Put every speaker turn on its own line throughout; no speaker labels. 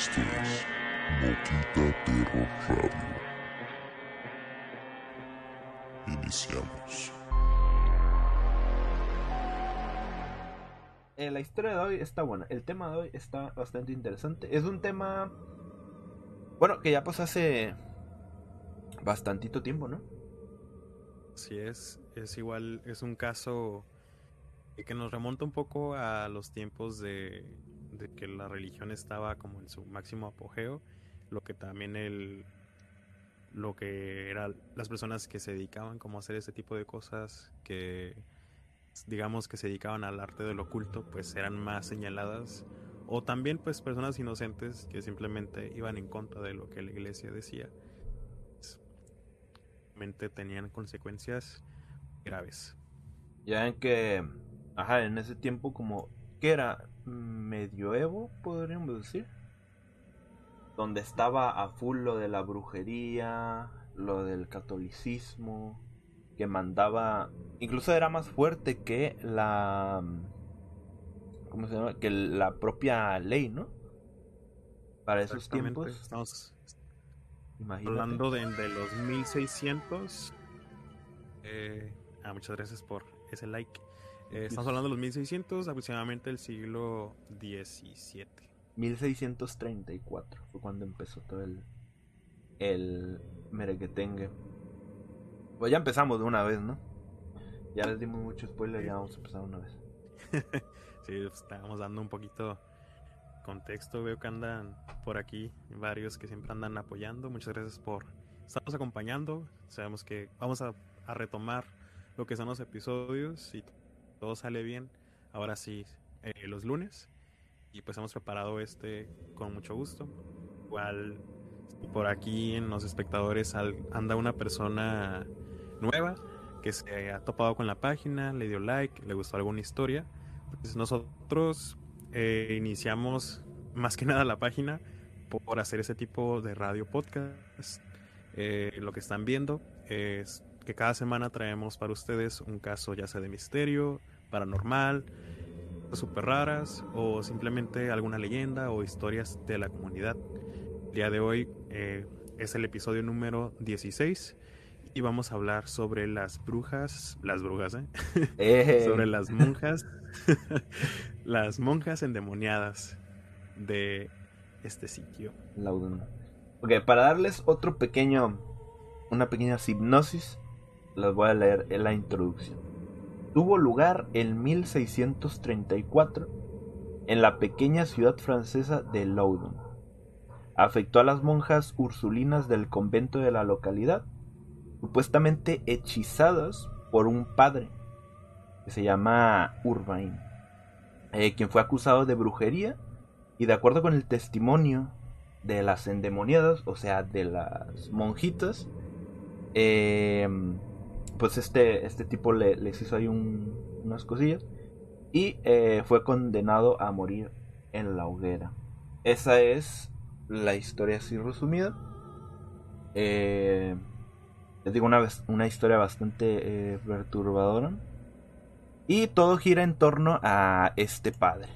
es Iniciamos.
Eh, la historia de hoy está buena. El tema de hoy está bastante interesante. Es un tema. Bueno, que ya pues hace. Bastantito tiempo, ¿no?
Así es. Es igual. Es un caso. Que nos remonta un poco a los tiempos de que la religión estaba como en su máximo apogeo, lo que también el lo que eran las personas que se dedicaban como a hacer ese tipo de cosas que digamos que se dedicaban al arte del oculto pues eran más señaladas o también pues personas inocentes que simplemente iban en contra de lo que la iglesia decía tenían consecuencias graves
ya en que ajá en ese tiempo como que era medioevo, podríamos decir, donde estaba a full lo de la brujería, lo del catolicismo, que mandaba, incluso era más fuerte que la, ¿cómo se llama? Que la propia ley, ¿no? Para esos tiempos. Estamos
hablando de, los 1600. Eh, ah, muchas gracias por ese like. Eh, estamos hablando de los 1600, aproximadamente el siglo
XVII. 1634 fue cuando empezó todo el, el merequetengue. Pues ya empezamos de una vez, ¿no? Ya les dimos mucho spoiler, ya vamos a empezar una vez.
sí, pues, estamos dando un poquito contexto. Veo que andan por aquí varios que siempre andan apoyando. Muchas gracias por estarnos acompañando. Sabemos que vamos a, a retomar lo que son los episodios y todo sale bien, ahora sí, eh, los lunes. Y pues hemos preparado este con mucho gusto. Igual por aquí en los espectadores anda una persona nueva que se ha topado con la página, le dio like, le gustó alguna historia. entonces pues, nosotros eh, iniciamos más que nada la página por hacer ese tipo de radio podcast. Eh, lo que están viendo es que cada semana traemos para ustedes un caso ya sea de misterio, paranormal, super raras o simplemente alguna leyenda o historias de la comunidad. El día de hoy eh, es el episodio número 16 y vamos a hablar sobre las brujas, las brujas, ¿eh? sobre las monjas, las monjas endemoniadas de este sitio.
La Ok, para darles otro pequeño, una pequeña hipnosis las voy a leer en la introducción. Tuvo lugar en 1634 en la pequeña ciudad francesa de Loudun. Afectó a las monjas ursulinas del convento de la localidad, supuestamente hechizadas por un padre que se llama Urbain, eh, quien fue acusado de brujería y de acuerdo con el testimonio de las endemoniadas, o sea, de las monjitas, eh, pues este, este tipo le, les hizo ahí unas cosillas y eh, fue condenado a morir en la hoguera. Esa es la historia así resumida. Eh, les digo, una, una historia bastante eh, perturbadora. Y todo gira en torno a este padre.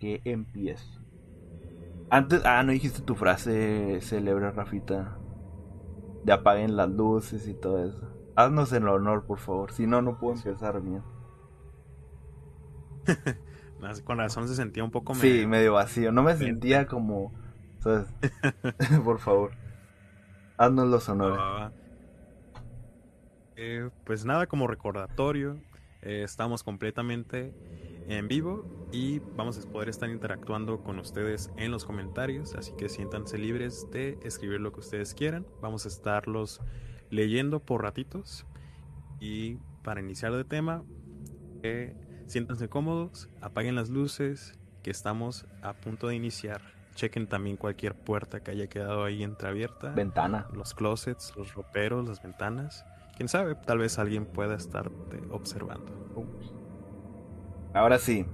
Que empieza. Antes, ah, no dijiste tu frase célebre, Rafita. De apaguen las luces y todo eso. Haznos el honor, por favor. Si no, no puedo empezar
bien. Con razón se sentía un poco
medio... Sí, medio vacío. No me sentía como... por favor. Haznos los honores. Ah,
eh, pues nada, como recordatorio, eh, estamos completamente en vivo y vamos a poder estar interactuando con ustedes en los comentarios, así que siéntanse libres de escribir lo que ustedes quieran. Vamos a estarlos leyendo por ratitos. Y para iniciar de tema, eh, siéntanse cómodos, apaguen las luces, que estamos a punto de iniciar. Chequen también cualquier puerta que haya quedado ahí entreabierta.
Ventana.
Los closets, los roperos, las ventanas. Quién sabe, tal vez alguien pueda estarte observando.
Ahora sí,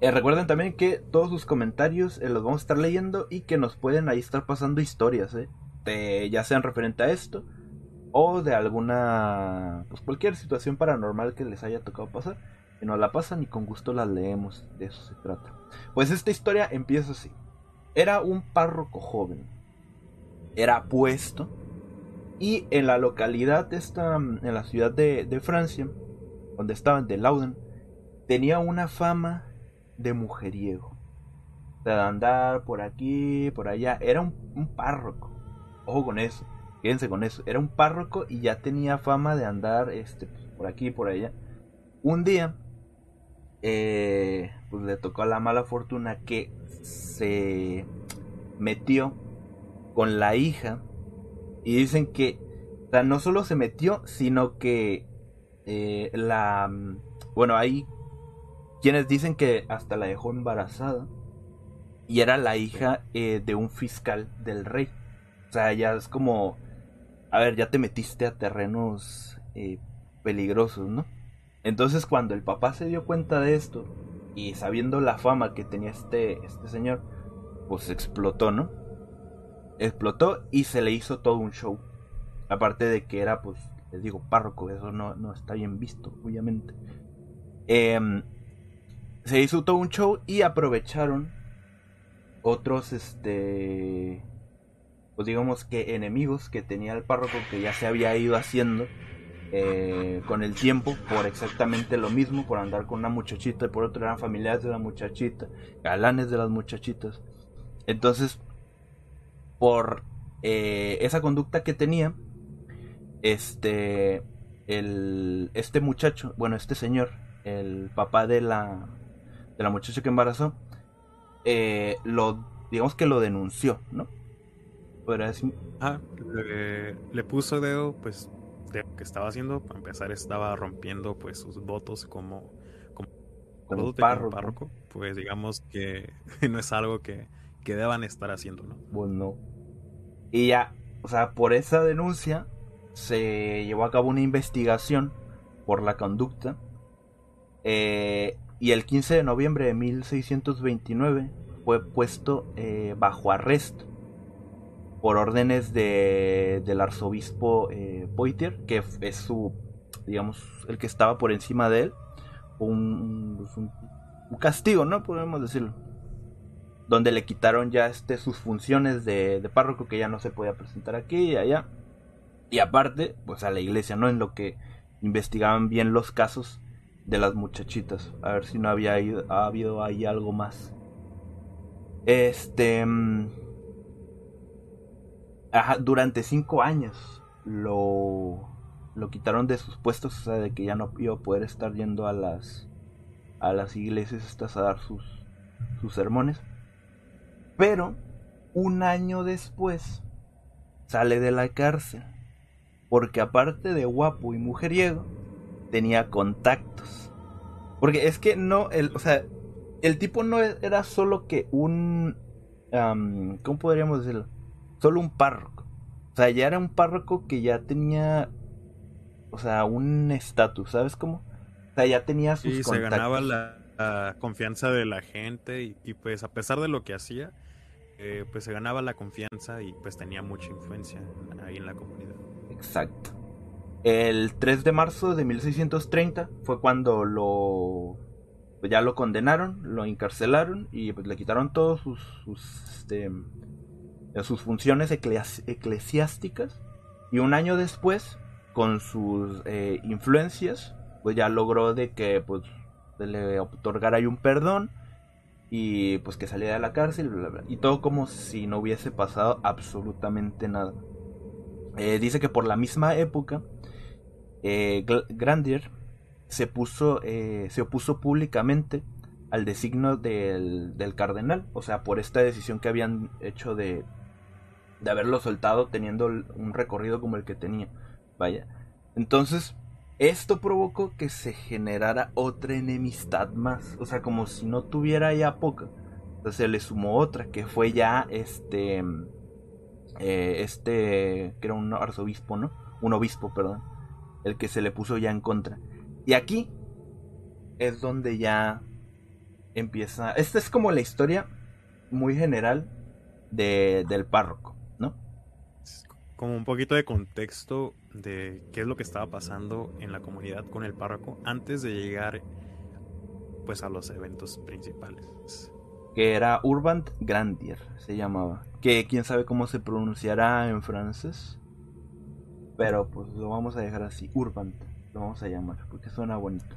eh, recuerden también que todos sus comentarios eh, los vamos a estar leyendo y que nos pueden ahí estar pasando historias, ¿eh? Este, ya sean referente a esto o de alguna, pues cualquier situación paranormal que les haya tocado pasar. Que no la pasan y con gusto la leemos, de eso se trata. Pues esta historia empieza así. Era un párroco joven, era puesto y en la localidad esta, en la ciudad de, Francia, donde estaban de Lauden, tenía una fama de mujeriego. De andar por aquí, por allá. Era un párroco. Ojo con eso. Quédense con eso. Era un párroco y ya tenía fama de andar este, por aquí y por allá. Un día, eh, pues le tocó la mala fortuna que se metió con la hija. Y dicen que, o sea, no solo se metió, sino que eh, la... Bueno, hay quienes dicen que hasta la dejó embarazada. Y era la hija eh, de un fiscal del rey. O sea, ya es como, a ver, ya te metiste a terrenos eh, peligrosos, ¿no? Entonces cuando el papá se dio cuenta de esto y sabiendo la fama que tenía este, este señor, pues explotó, ¿no? Explotó y se le hizo todo un show. Aparte de que era, pues, les digo, párroco, eso no, no está bien visto, obviamente. Em, se hizo todo un show y aprovecharon otros, este, pues digamos que enemigos que tenía el párroco que ya se había ido haciendo eh, con el tiempo por exactamente lo mismo, por andar con una muchachita y por otro eran familiares de la muchachita, galanes de las muchachitas. Entonces, por eh, esa conducta que tenía, este, el, este muchacho, bueno, este señor, el papá de la, de la muchacha que embarazó, eh, lo, digamos que lo denunció, ¿no?
Ah, le, puso dedo, pues, de lo que estaba haciendo. Para empezar, estaba rompiendo, pues, sus votos como... Como, párroco. Pues, digamos que no es algo que, deban estar haciendo, ¿no? Bueno. Pues,
y ya, o sea, por esa denuncia se llevó a cabo una investigación por la conducta. Eh, y el 15 de noviembre de 1629 fue puesto eh, bajo arresto por órdenes de, del arzobispo eh, Poitier, que es su, digamos, el que estaba por encima de él, un, pues, un, castigo, ¿no? Podemos decirlo. Donde le quitaron ya este, sus funciones de, de párroco, que ya no se podía presentar aquí y allá. Y aparte, pues a la iglesia, ¿no? En lo que investigaban bien los casos de las muchachitas. A ver si no había habido ahí algo más. Este. Mm, durante cinco años lo, lo quitaron de sus puestos, o sea, de que ya no iba a poder estar yendo a las, a las iglesias estas a dar sus, sus sermones. Pero un año después sale de la cárcel, porque aparte de guapo y mujeriego, tenía contactos. Porque es que no, el, o sea, el tipo no era solo que un... ¿Cómo podríamos decirlo? solo un párroco. O sea, ya era un párroco que ya tenía, o sea, un estatus, ¿sabes cómo? O sea, ya tenía sus contactos. se ganaba
la, confianza de la gente y, pues a pesar de lo que hacía, eh, pues se ganaba la confianza y pues tenía mucha influencia ahí en la comunidad.
Exacto. El 3 de marzo de 1630 fue cuando lo pues ya lo condenaron, lo encarcelaron y pues le quitaron todos sus, sus este, sus funciones eclesiásticas y un año después, con sus eh, influencias, pues ya logró de que pues, le otorgara un perdón y pues que saliera de la cárcel y todo como si no hubiese pasado absolutamente nada. Eh, dice que por la misma época, eh, Grandier se, puso, eh, se opuso públicamente al designo del, cardenal, o sea, por esta decisión que habían hecho de de haberlo soltado teniendo un recorrido como el que tenía. Vaya. Entonces, esto provocó que se generara otra enemistad más. O sea, como si no tuviera ya poca. Entonces se le sumó otra, que fue ya este. Eh, este. que era un arzobispo, ¿no? Un obispo, perdón. El que se le puso ya en contra. Y aquí es donde ya empieza. Esta es como la historia muy general del párroco
como un poquito de contexto de qué es lo que estaba pasando en la comunidad con el párroco antes de llegar pues a los eventos principales.
Que era Urband Grandier, se llamaba. Que quién sabe cómo se pronunciará en francés. Pero pues lo vamos a dejar así, Urbant lo vamos a llamar, porque suena bonito.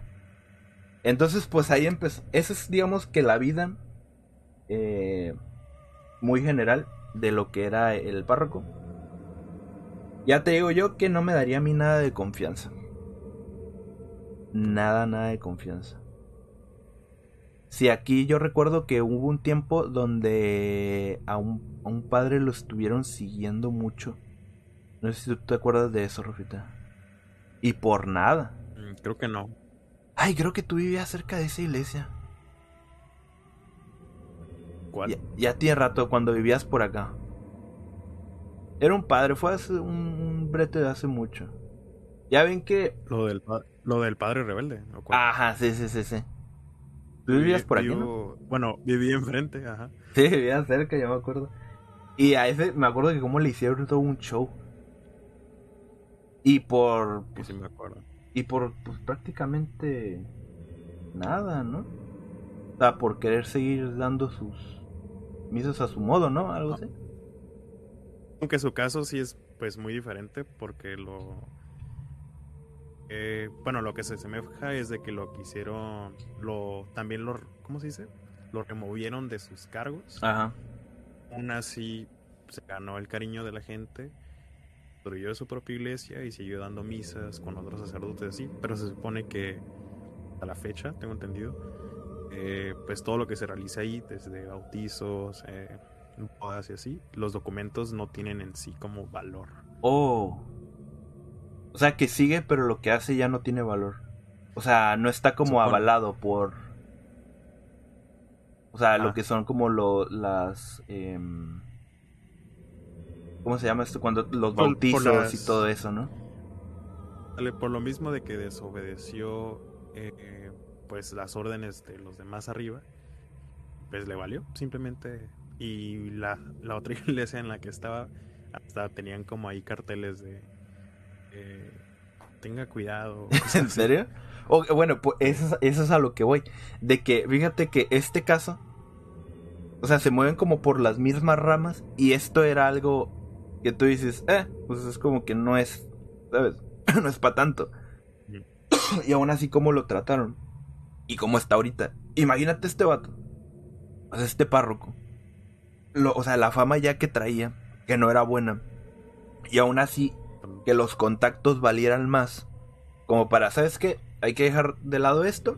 Entonces pues ahí empezó, esa es digamos que la vida eh, muy general de lo que era el párroco ya te digo yo que no me daría a mí nada de confianza. Nada, nada de confianza. Si aquí yo recuerdo que hubo un tiempo donde a un, padre lo estuvieron siguiendo mucho. No sé si tú te acuerdas de eso, Rufita. Y por nada.
Mm, creo que no.
Ay, creo que tú vivías cerca de esa iglesia. ¿Cuál? ya tiene rato cuando vivías por acá. Era un padre, fue hace un brete de hace mucho. Ya ven que.
Lo del, lo del padre rebelde.
ajá, sí, sí, sí, sí.
¿Tú vivías por aquí? ¿no? Bueno, vivía enfrente, ajá.
Sí, vivía cerca, ya me acuerdo. Y a ese me acuerdo que como le hicieron todo un show. Y por. sí, me acuerdo. Y por pues, prácticamente nada, ¿no? O sea, por querer seguir dando sus Misos a su modo, ¿no? Algo así.
Aunque su caso sí es pues muy diferente porque lo... Eh, bueno, lo que se semeja es de que lo quisieron, lo, también lo, ¿cómo se dice? Lo removieron de sus cargos. Ajá. Aún así se ganó el cariño de la gente, construyó su propia iglesia y siguió dando misas con otros sacerdotes así, pero se supone que a la fecha, tengo entendido, eh, pues todo lo que se realiza ahí, desde bautizos, eh, o así, los documentos no tienen en sí como valor.
Oh. O sea, que sigue, pero lo que hace ya no tiene valor. O sea, no está como avalado por... O sea, lo ah. que son como lo, las... Em, ¿Cómo se llama esto? Cuando los bautizos y todo eso, ¿no?
por lo mismo de que desobedeció eh, pues las órdenes de los demás arriba, pues le valió simplemente y la, la, otra iglesia en la que estaba hasta tenían como ahí carteles de eh, tenga cuidado.
¿En serio? bueno, pues eso, es a lo que voy. De que, fíjate que este caso, o sea, se mueven como por las mismas ramas y esto era algo que tú dices, eh, pues es como que no es, ¿sabes? no es para tanto. y aún así como lo trataron y cómo está ahorita. Imagínate este vato, o sea, este párroco o sea, la fama ya que traía, que no era buena, y aún así que los contactos valieran más, como para, ¿sabes qué? Hay que dejar de lado esto,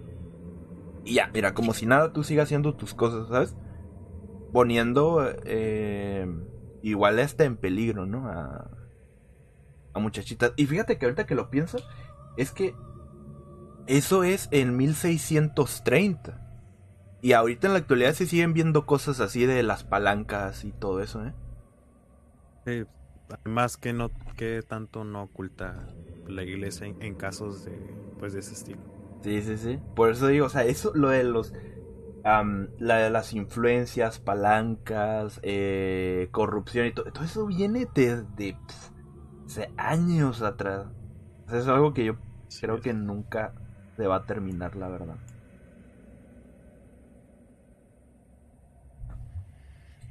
y ya, mira, como si nada, tú sigas haciendo tus cosas, ¿sabes? Poniendo eh, igual este en peligro, ¿no? A, a muchachitas. Y fíjate que ahorita que lo pienso, es que eso es en 1630. Y ahorita en la actualidad se siguen viendo cosas así de las palancas y todo eso, ¿eh? Sí,
además que no que tanto no oculta la iglesia en, casos de pues de ese estilo.
Sí, sí, sí. Por eso digo, o sea, eso lo de los la de las influencias, palancas, eh, corrupción y todo, todo eso viene desde hace años atrás. O sea, es algo que yo creo que nunca se va a terminar, la verdad.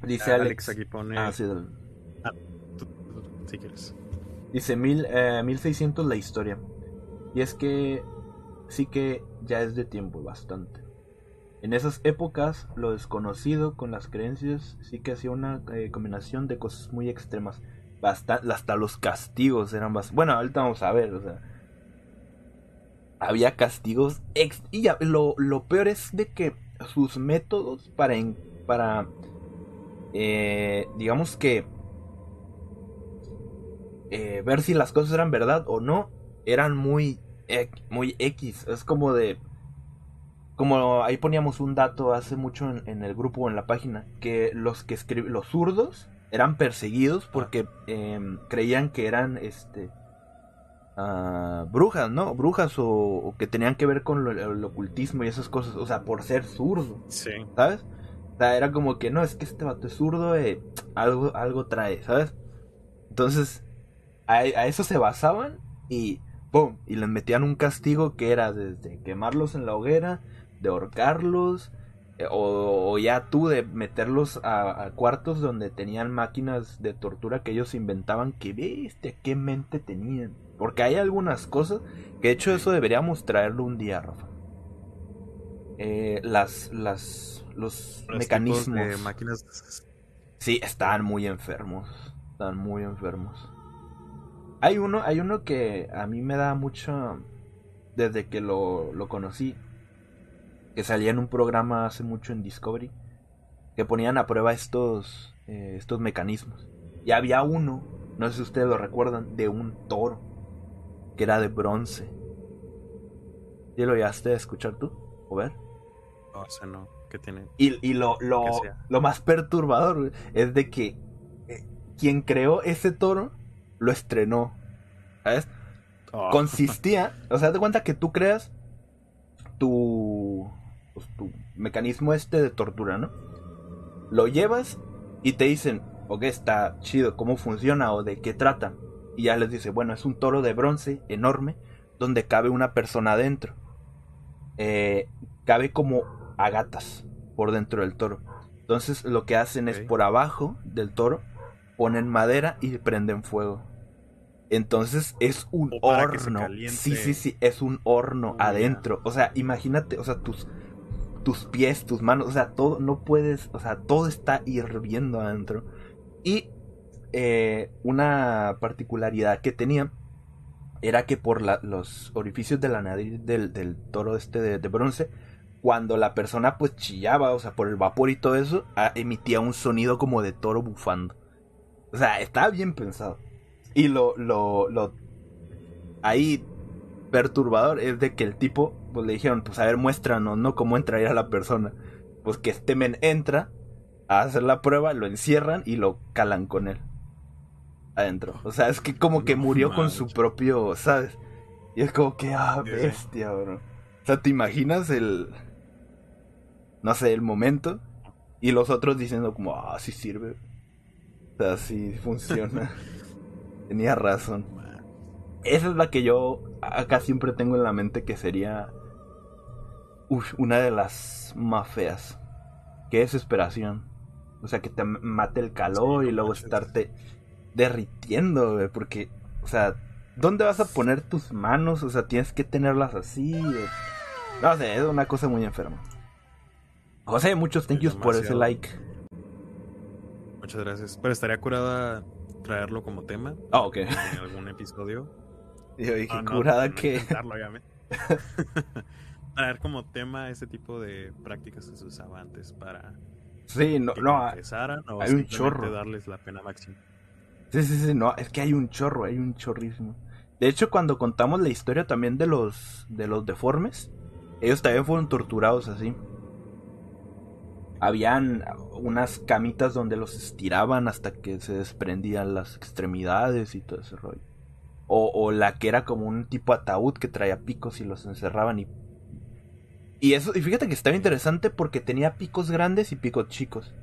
Dice Alex. aquí pone. Ah, ah Dice mil, 1600 eh, la historia. Y es que sí que ya es de tiempo bastante. En esas épocas, lo desconocido con las creencias sí que hacía una eh, combinación de cosas muy extremas. Hasta, hasta los castigos eran más. Bueno, ahorita vamos a ver, Había castigos. Y lo, peor es de que sus métodos para, para eh, digamos que eh, ver si las cosas eran verdad o no, eran muy, muy X. Es como de... Como ahí poníamos un dato hace mucho en, el grupo o en la página, que los que escriben, los zurdos eran perseguidos porque em, creían que eran este ah, brujas, ¿no? Brujas o, que tenían que ver con el ocultismo y esas cosas, o sea, por ser zurdo, sí. ¿sabes? O era como que, no, es que este vato es zurdo, eh, algo, algo trae, ¿sabes? Entonces, a, eso se basaban y Y les metían un castigo que era desde quemarlos en la hoguera, de ahorcarlos, eh, o, ya tú de meterlos a, cuartos donde tenían máquinas de tortura que ellos inventaban, que viste, qué mente tenían. Porque hay algunas cosas, que de hecho eso deberíamos traerlo un día, Rafa. Eh, las, las los, mecanismos. Sí, están muy enfermos. Están muy enfermos. Hay uno, hay uno que a mí me da mucho. Desde que lo, conocí. Que salía en un programa hace mucho en Discovery. Que ponían a prueba estos. Eh, estos mecanismos. Y había uno, no sé si ustedes lo recuerdan, de un toro. Que era de bronce. ¿Y lo oyaste a escuchar tú? ¿O ver?
No, ese no.
Y, lo, más perturbador es de que eh, quien creó ese toro lo estrenó. Ah. Consistía, o sea, te cuenta que tú creas tu, pues, tu mecanismo este de tortura, ¿no? Lo llevas y te dicen, ok, está chido, ¿cómo funciona o de qué trata? Y ya les dice, bueno, es un toro de bronce enorme donde cabe una persona adentro. Eh, cabe como a gatas por dentro del toro. Entonces lo que hacen es por abajo del toro ponen madera y prenden fuego. Entonces es un horno. Sí, sí, sí, es un horno ah, adentro. O sea, imagínate, o sea, tus tus pies, tus manos, o sea, todo no puedes, o sea, todo está hirviendo adentro. Y eh, una particularidad que tenía era que por los orificios de la nariz del, toro este de bronce cuando la persona pues chillaba, o sea, por el vapor y todo eso, ah, emitía un sonido como de toro bufando. O sea, estaba bien pensado. Y lo, lo, lo, ahí perturbador es de que el tipo, pues le dijeron, pues a ver, muéstranos, ¿no? Cómo a la persona. Pues que este men entra a hacer la prueba, lo encierran y lo calan con él. Adentro. O sea, es que como que murió con su propio, ¿sabes? Y es como que, ah, bestia, bro. O sea, ¿te imaginas el, no sé, el momento. Y los otros diciendo como, ah, sí sirve. O sea, sí funciona. Tenía razón. Esa es la que yo acá siempre tengo en la mente que sería una de las más feas. Que es desesperación. O sea, que te mate el calor y luego estarte derritiendo, Porque, o sea, ¿dónde vas a poner tus manos? O sea, tienes que tenerlas así. No sé, es una cosa muy enferma. José, muchos thank yous por ese like.
Muchas gracias. Pero estaría curada traerlo como tema.
Ah, ok. En
algún episodio.
Yo dije, curada que.
traer como tema ese tipo de prácticas que se usaba antes para.
Sí, no, no. Ah,
hay un chorro. darles la pena máxima.
Sí, sí, sí, no. Es que hay un chorro, hay un chorrismo. De hecho, cuando contamos la historia también de los, de los deformes, ellos también fueron torturados así habían unas camitas donde los estiraban hasta que se desprendían las extremidades y todo ese rollo. O, o la que era como un tipo ataúd que traía picos y los encerraban y... Y, eso, y fíjate que estaba interesante porque tenía picos grandes y picos chicos.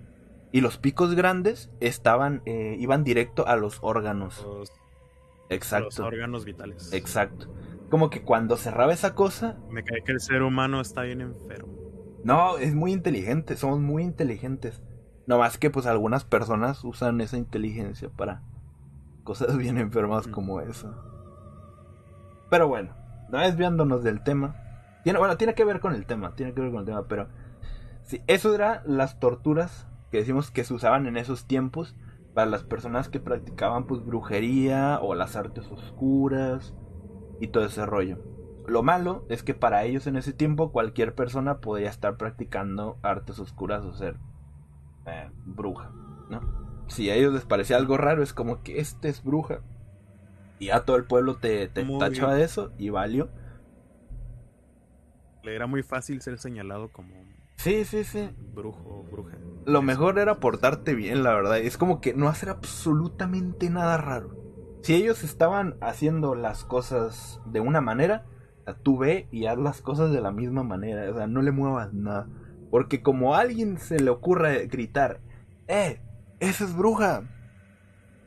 Y los picos grandes estaban, eh, iban directo a los órganos.
Exacto. Los órganos vitales.
Exacto. Como que cuando cerraba esa cosa...
Me cae que el ser humano está bien enfermo.
No, es muy inteligente, somos muy inteligentes. No más que pues algunas personas usan esa inteligencia para cosas bien enfermas mm. como eso. Pero bueno, no desviándonos del tema. bueno, tiene que ver con el tema, tiene que ver con el tema, pero sí, eso era las torturas que decimos que se usaban en esos tiempos para las personas que practicaban pues brujería o las artes oscuras y todo ese rollo. Lo malo es que para ellos en ese tiempo cualquier persona podía estar practicando artes oscuras o ser eh, bruja, ¿no? Si a ellos les parecía algo raro, es como que este es bruja. Y a todo el pueblo te, te tachaba de eso y valió.
Le era muy fácil ser señalado como
Sí, sí,
sí. Brujo, bruja.
Lo mejor era portarte bien, la verdad. Es como que no hacer absolutamente nada raro. Si ellos estaban haciendo las cosas de una manera, tú ve y haz las cosas de la misma manera, o sea, no le muevas nada. Porque como a alguien se le ocurra gritar, ¡eh! ¡Esa es bruja!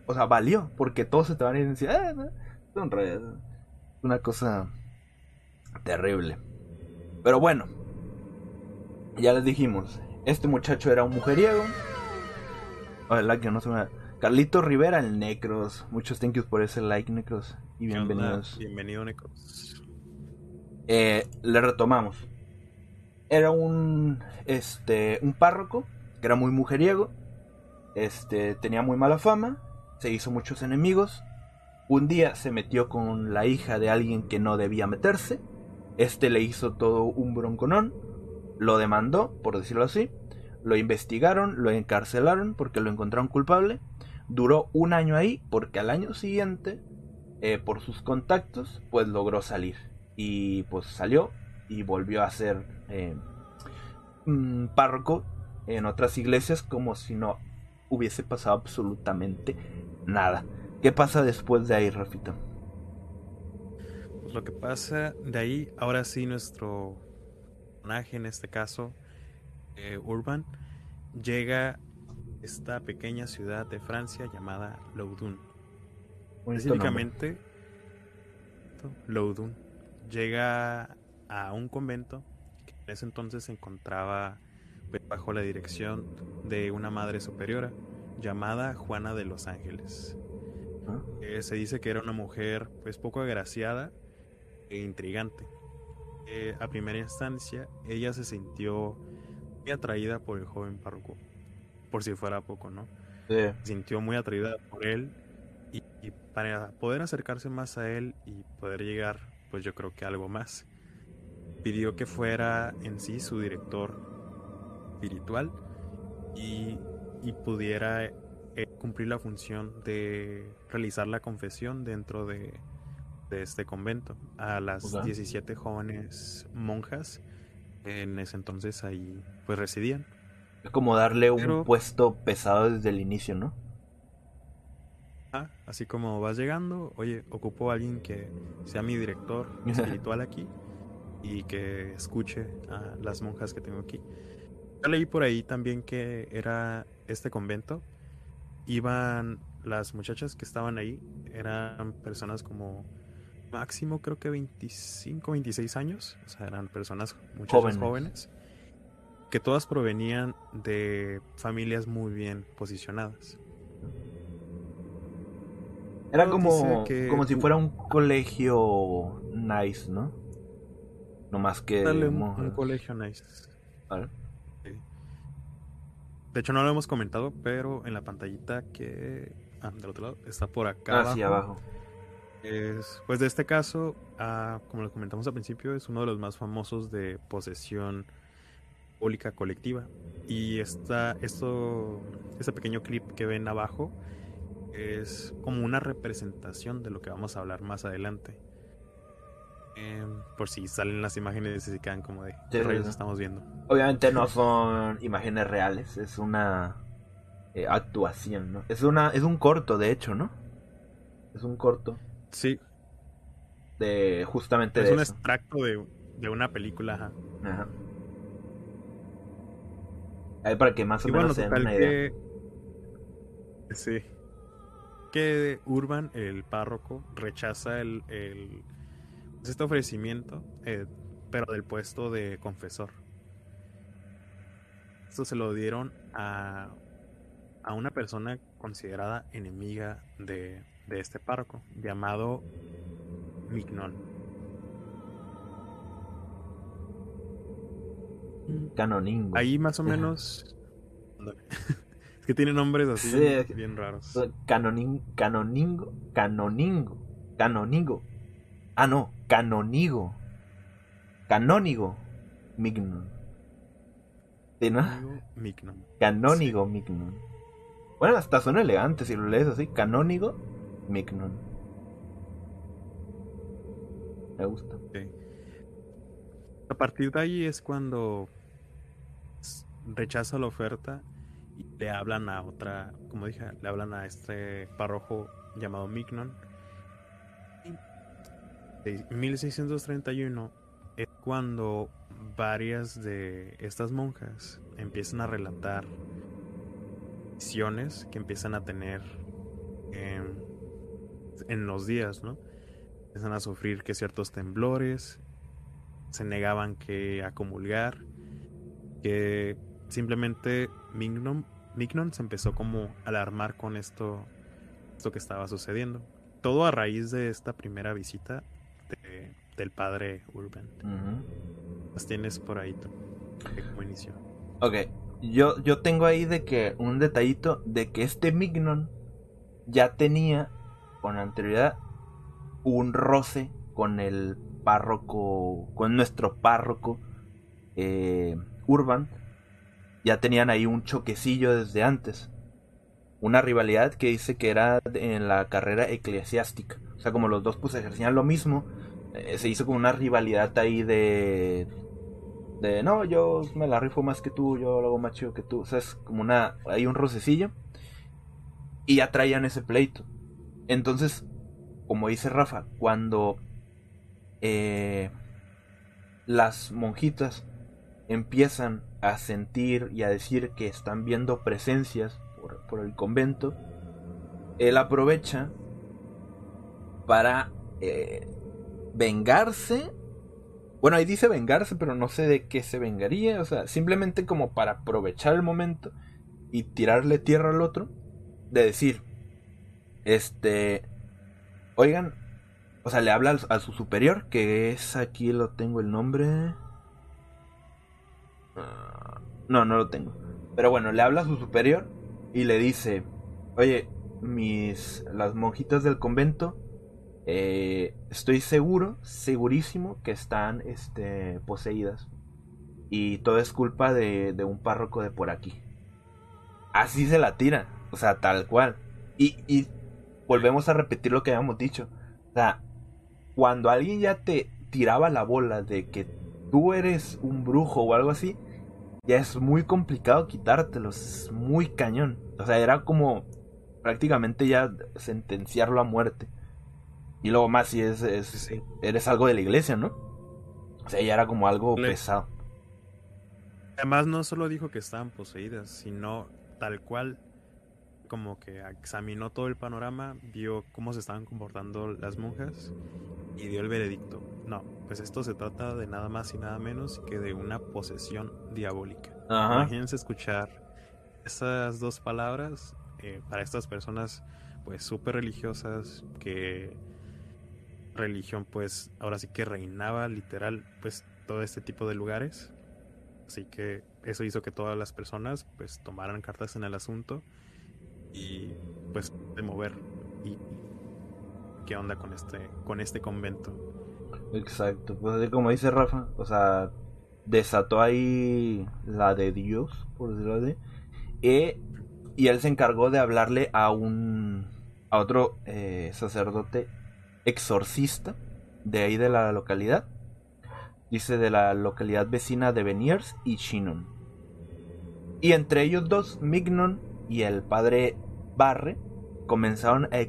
O sea, valió, porque todos se te van a ir y decir, ¡eh! son Una cosa terrible. Pero bueno, ya les dijimos, este muchacho era un mujeriego. Ojalá que no se me... Carlito Rivera, el Necros. Muchos thank yous por ese like, Necros. Y bienvenidos.
Bienvenido, Necros.
Eh, le retomamos. Era un, este, un párroco que era muy mujeriego, este, tenía muy mala fama, se hizo muchos enemigos. Un día se metió con la hija de alguien que no debía meterse. Este le hizo todo un bronconón, lo demandó, por decirlo así. Lo investigaron, lo encarcelaron porque lo encontraron culpable. Duró un año ahí porque al año siguiente, eh, por sus contactos, pues logró salir y pues salió y volvió a ser eh, párroco en otras iglesias como si no hubiese pasado absolutamente nada. ¿Qué pasa después de ahí, Rafita?
Pues lo que pasa de ahí, ahora sí nuestro personaje, en este caso, eh, Urban, llega a esta pequeña ciudad de Francia llamada Loudun. Específicamente, Loudun llega a un convento que en ese entonces se encontraba pues, bajo la dirección de una madre superiora llamada Juana de los Ángeles. Ah. Eh, se dice que era una mujer pues poco agraciada e intrigante. Eh, a primera instancia, ella se sintió muy atraída por el joven párroco, por si fuera poco, ¿no? Sí. sintió muy atraída por él y para poder acercarse más a él y poder llegar pues yo creo que algo más. Pidió que fuera en sí su director espiritual y, pudiera eh, cumplir la función de realizar la confesión dentro de, este convento a las 17 jóvenes monjas en ese entonces ahí pues residían.
Es como darle un puesto pesado desde el inicio, ¿no?
así como vas llegando, oye, ocupo a alguien que sea mi director espiritual aquí y que escuche a las monjas que tengo aquí. Yo leí por ahí también que era este convento, iban las muchachas que estaban ahí, eran personas como máximo creo que 25, 26 años, o sea, eran personas muchas jóvenes, jóvenes que todas provenían de familias muy bien posicionadas.
Era ah, como, como si fuera un colegio nice, ¿no? No más que...
Dale, un colegio nice. De hecho, no lo hemos comentado, pero en la pantallita que. Ah, del otro lado, está por acá.
Ah, abajo.
pues de este caso, ah, como lo comentamos al principio, es uno de los más famosos de posesión pública colectiva. Y está esto, este pequeño clip que ven abajo es como una representación de lo que vamos a hablar más adelante. Em, por si salen las imágenes y se quedan como de estamos viendo.
Obviamente no son imágenes reales, es una eh, actuación, ¿no? Es una, es un corto, de hecho, ¿no? Es un corto.
Sí.
De justamente
es un extracto de, una película, ajá.
Ahí para que más o menos se den una idea.
Sí que Urban, el párroco, rechaza el, pues, este ofrecimiento, eh, pero del puesto de confesor. Esto se lo dieron a, a una persona considerada enemiga de, de este párroco, llamado Mignon.
canonín
Ahí más o menos. Es que tiene nombres así bien, raros.
canoningo, canoningo, canonigo. Ah, no, canonigo. Canónigo
Mignon.
¿Sí, no? Canónigo Bueno, hasta son elegante si lo lees así. Canónigo Mignon. Me gusta.
A partir de ahí es cuando rechaza la oferta le hablan a otra, como dije, le hablan a este párroco llamado Mignon. En 1631 es cuando varias de estas monjas empiezan a relatar visiones que empiezan a tener en, en los días, ¿no? Empiezan a sufrir que ciertos temblores, se negaban que a comulgar, que simplemente Mignon Mignon se empezó como a alarmar con esto, esto que estaba sucediendo. Todo a raíz de esta primera visita del padre Urban. Las tienes por ahí cómo
Ok, yo, yo tengo ahí de que un detallito de que este Mignon ya tenía con anterioridad un roce con el párroco, con nuestro párroco eh, Urban ya tenían ahí un choquecillo desde antes. Una rivalidad que dice que era en la carrera eclesiástica. O sea, como los dos pues ejercían lo mismo, eh, se hizo como una rivalidad ahí de... De, no, yo me la rifo más que tú, yo lo hago más chido que tú. O sea, es como una... Hay un rocecillo. Y ya traían ese pleito. Entonces, como dice Rafa, cuando eh, las monjitas empiezan a sentir y a decir que están viendo presencias por, el convento, él aprovecha para eh, vengarse. Bueno, ahí dice vengarse, pero no sé de qué se vengaría. O sea, simplemente como para aprovechar el momento y tirarle tierra al otro. De decir, este, oigan, o sea, le habla a su superior, que es aquí, lo tengo el nombre. Ah, no, no lo tengo. Pero bueno, le habla a su superior y le dice, oye, mis, las monjitas del convento, eh, estoy seguro, segurísimo que están este, poseídas. Y todo es culpa de, un párroco de por aquí. Así se la tira, o sea, tal cual. Y, y volvemos a repetir lo que habíamos dicho. O sea, cuando alguien ya te tiraba la bola de que tú eres un brujo o algo así, ya es muy complicado quitártelos, es muy cañón. O sea, era como prácticamente ya sentenciarlo a muerte. Y luego más si es, eres algo de la iglesia, ¿no? O sea, ya era como algo pesado.
Además no solo dijo que estaban poseídas, sino tal cual como que examinó todo el panorama, vio cómo se estaban comportando las monjas y dio el veredicto. No, pues esto se trata de nada más y nada menos que de una posesión diabólica. Imagínense escuchar esas dos palabras eh, para estas personas pues súper religiosas que religión pues ahora sí que reinaba literal pues todo este tipo de lugares. Así que eso hizo que todas las personas pues tomaran cartas en el asunto y pues de mover y qué onda con este con este convento.
Exacto, pues como dice Rafa, o sea, desató ahí la de Dios, por decirlo así, e, y él se encargó de hablarle a un a otro eh, sacerdote exorcista de ahí de la localidad. Dice de la localidad vecina de Beniers y Shinon. Y entre ellos dos, Mignon y el padre Barre comenzaron a,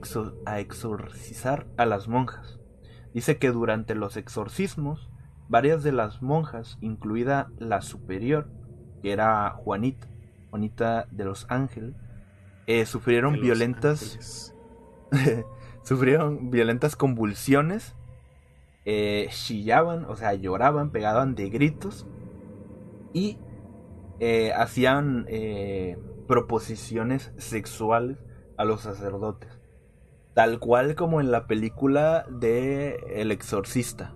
exorcizar a las monjas. Dice que durante los exorcismos, varias de las monjas, incluida la superior, que era Juanita, Juanita de los Ángeles, eh, sufrieron violentas sufrieron violentas convulsiones, eh, chillaban, o sea, lloraban, pegaban de gritos y eh, hacían proposiciones sexuales a los sacerdotes, tal cual como en la película de El exorcista,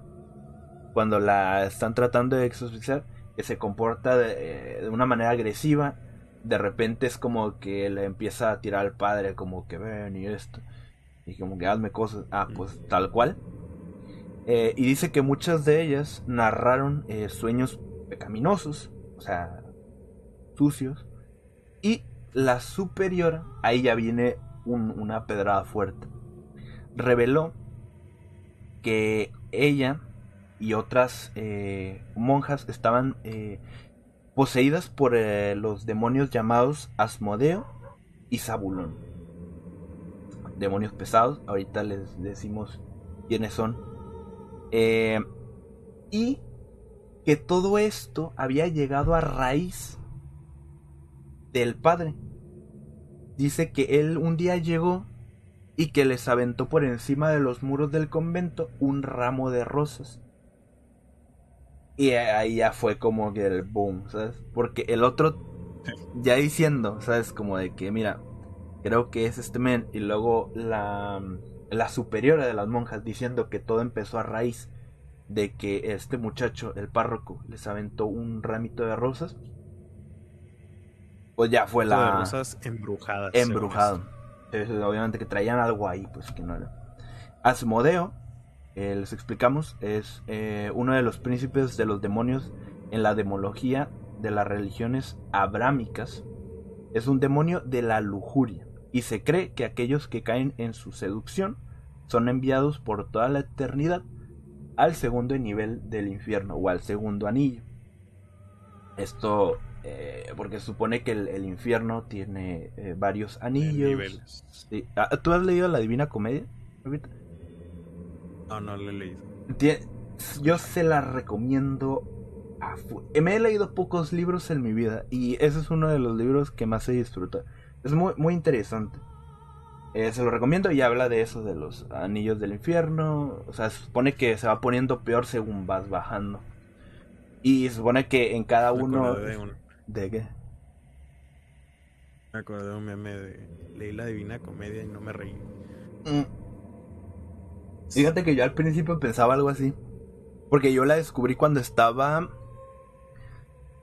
cuando la están tratando de exorcizar, que se comporta eh, de, una manera agresiva, de repente es como que le empieza a tirar al padre, como que ven y esto, y como que hazme cosas, ah, pues tal cual. Eh, y dice que muchas de ellas narraron eh, sueños pecaminosos, o sea, sucios, y la superior, ahí ya viene una pedrada fuerte. Reveló que ella y otras eh, monjas estaban eh, poseídas por eh, los demonios llamados Asmodeo y Zabulón. Demonios pesados, ahorita les decimos quiénes son. y que todo esto había llegado a raíz del padre. Dice que él un día llegó y que les aventó por encima de los muros del convento un ramo de rosas. Y ahí ya fue como que el boom, ¿sabes? Porque el otro ya diciendo, ¿sabes? Como de que, mira, creo que es este men. Y luego la, la superiora de las monjas diciendo que todo empezó a raíz de que este muchacho, el párroco, les aventó un ramito de rosas pues ya fue la...
embrujada.
embrujadas. Embrujado. obviamente que traían algo ahí, pues que no era. Asmodeo, eh, les explicamos, es eh, uno de los príncipes de los demonios en la demología de las religiones abrámicas. Es un demonio de la lujuria y se cree que aquellos que caen en su seducción son enviados por toda la eternidad al segundo nivel del infierno o al segundo anillo. Esto eh, porque supone que el, infierno tiene eh, varios eh, anillos. Ah, ¿Tú has leído la Divina Comedia?
No, no la he leído.
Yo se la recomiendo. Me he leído pocos libros en mi vida y ese es uno de los libros que más se disfruta. Es muy, muy interesante. se lo recomiendo y habla de eso, de los anillos del infierno. O sea, supone que se va poniendo peor según vas bajando. Y supone que en cada uno. ¿De qué?
Me acordé un meme de leí la Divina Comedia y no me reí. Mm.
Fíjate que yo al principio pensaba algo así. Porque yo la descubrí cuando estaba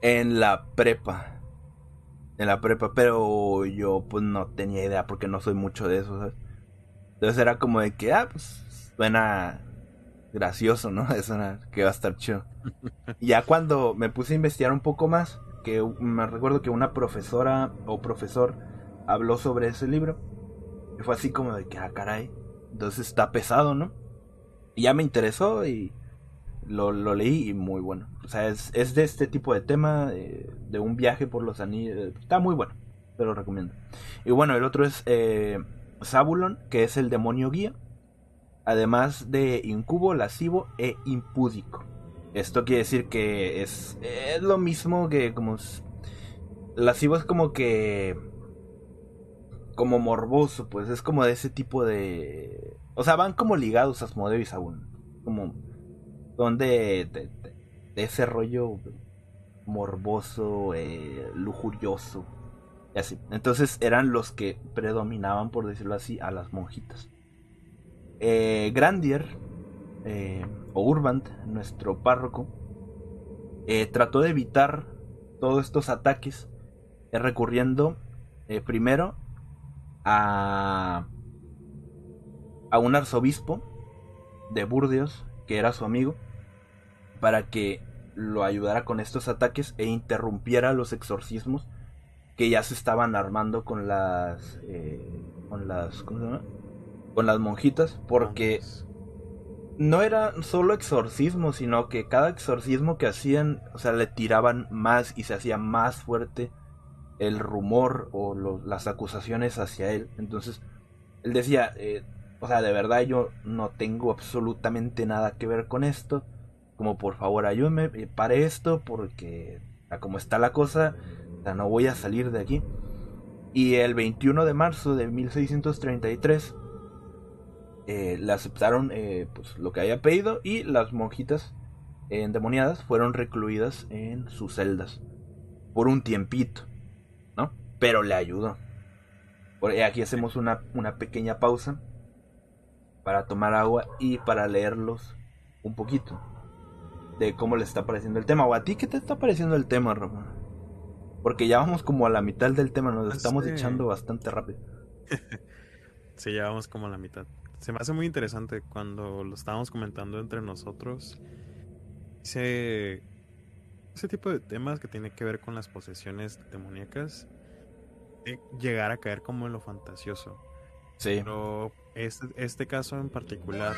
en la prepa. En la prepa, pero yo pues no tenía idea porque no soy mucho de eso, Entonces era como de que, ah, pues suena gracioso, ¿no? Eso que va a estar chido. ya cuando me puse a investigar un poco más, que me recuerdo que una profesora o profesor habló sobre ese libro. Y fue así como de que, ah, caray, entonces está pesado, ¿no? Y ya me interesó y lo, leí y muy bueno. O sea, es, de este tipo de tema, eh, de un viaje por los anillos. Eh, está muy bueno, te lo recomiendo. Y bueno, el otro es eh, Zabulon, que es el demonio guía. Además de incubo, lascivo e impúdico. Esto quiere decir que es, es lo mismo que como... Lascivo es como que... Como morboso, pues es como de ese tipo de... O sea, van como ligados a Asmodeo y Como... Donde... De, de, ese rollo morboso, eh, lujurioso. Y así. Entonces eran los que predominaban, por decirlo así, a las monjitas. Eh, Grandier... Eh, Urband, nuestro párroco, eh, trató de evitar todos estos ataques eh, recurriendo eh, primero a, a un arzobispo de Burdeos, que era su amigo, para que lo ayudara con estos ataques e interrumpiera los exorcismos que ya se estaban armando con las con las con las monjitas porque no era solo exorcismo, sino que cada exorcismo que hacían, o sea, le tiraban más y se hacía más fuerte el rumor o las acusaciones hacia él. Entonces, él decía, eh, o sea, de verdad yo no tengo absolutamente nada que ver con esto. Como por favor ayúdeme, eh, pare esto porque como está la cosa, o no voy a salir de aquí. Y el 21 de marzo de 1633 eh, le aceptaron eh, pues, lo que había pedido y las monjitas endemoniadas fueron recluidas en sus celdas por un tiempito, ¿no? Pero le ayudó. Por, eh, aquí hacemos una, una pequeña pausa para tomar agua y para leerlos un poquito de cómo les está pareciendo el tema. O a ti, ¿qué te está pareciendo el tema, Porque ya vamos como a la mitad del tema, nos pues, estamos echando bastante rápido.
sí, ya vamos como a la mitad se me hace muy interesante cuando lo estábamos comentando entre nosotros. Ese, ese tipo de temas que tiene que ver con las posesiones demoníacas, eh, llegar a caer como en lo fantasioso. Sí. Pero este, este caso en particular,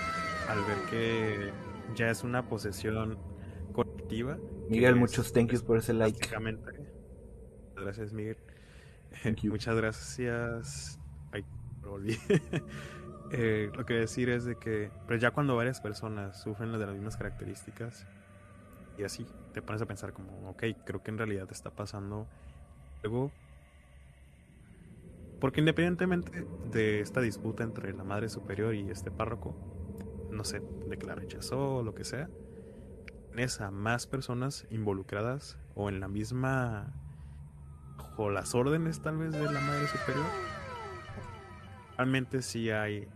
al ver que ya es una posesión colectiva.
Miguel, muchos thank yous por ese like.
Gracias, Miguel. Muchas gracias. Ay, Eh, lo que decir es de que, pero ya cuando varias personas sufren de las mismas características, y así te pones a pensar como, ok, creo que en realidad está pasando algo. Porque independientemente de esta disputa entre la madre superior y este párroco, no sé, de que la rechazó o lo que sea, tienes a más personas involucradas o en la misma, o las órdenes tal vez de la madre superior, realmente sí hay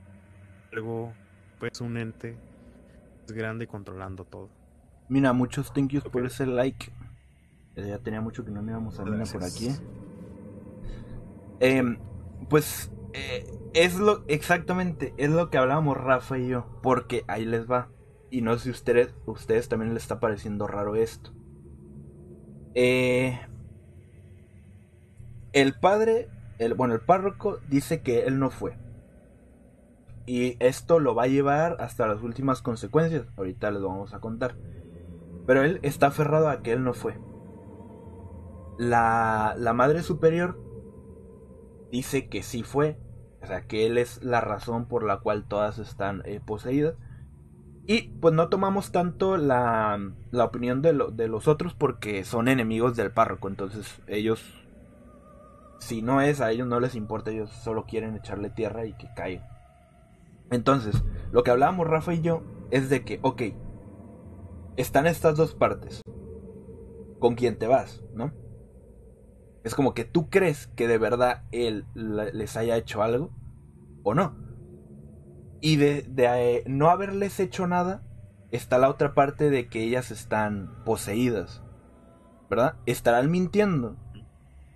algo, pues un ente es pues, grande controlando todo.
Mira, muchos thank yous por ese like. Eh, ya tenía mucho que no íbamos a ver por aquí. Em, pues eh, es lo exactamente es lo que hablábamos Rafa y yo, porque ahí les va. Y no sé si ustedes ustedes también les está pareciendo raro esto. Eh, el padre, el, bueno, el párroco dice que él no fue. Y esto lo va a llevar hasta las últimas consecuencias. Ahorita les vamos a contar. Pero él está aferrado a que él no fue. La, madre superior dice que sí fue. O sea, que él es la razón por la cual todas están eh, poseídas. Y pues no tomamos tanto la, opinión de, de los otros porque son enemigos del párroco. Entonces ellos, si no es, a ellos no les importa. Ellos solo quieren echarle tierra y que caiga entonces, lo que hablábamos Rafa y yo es de que, ok, están estas dos partes. ¿Con quién te vas? ¿No? Es como que tú crees que de verdad él les haya hecho algo o no. Y de, eh, no haberles hecho nada, está la otra parte de que ellas están poseídas. ¿Verdad? Estarán mintiendo.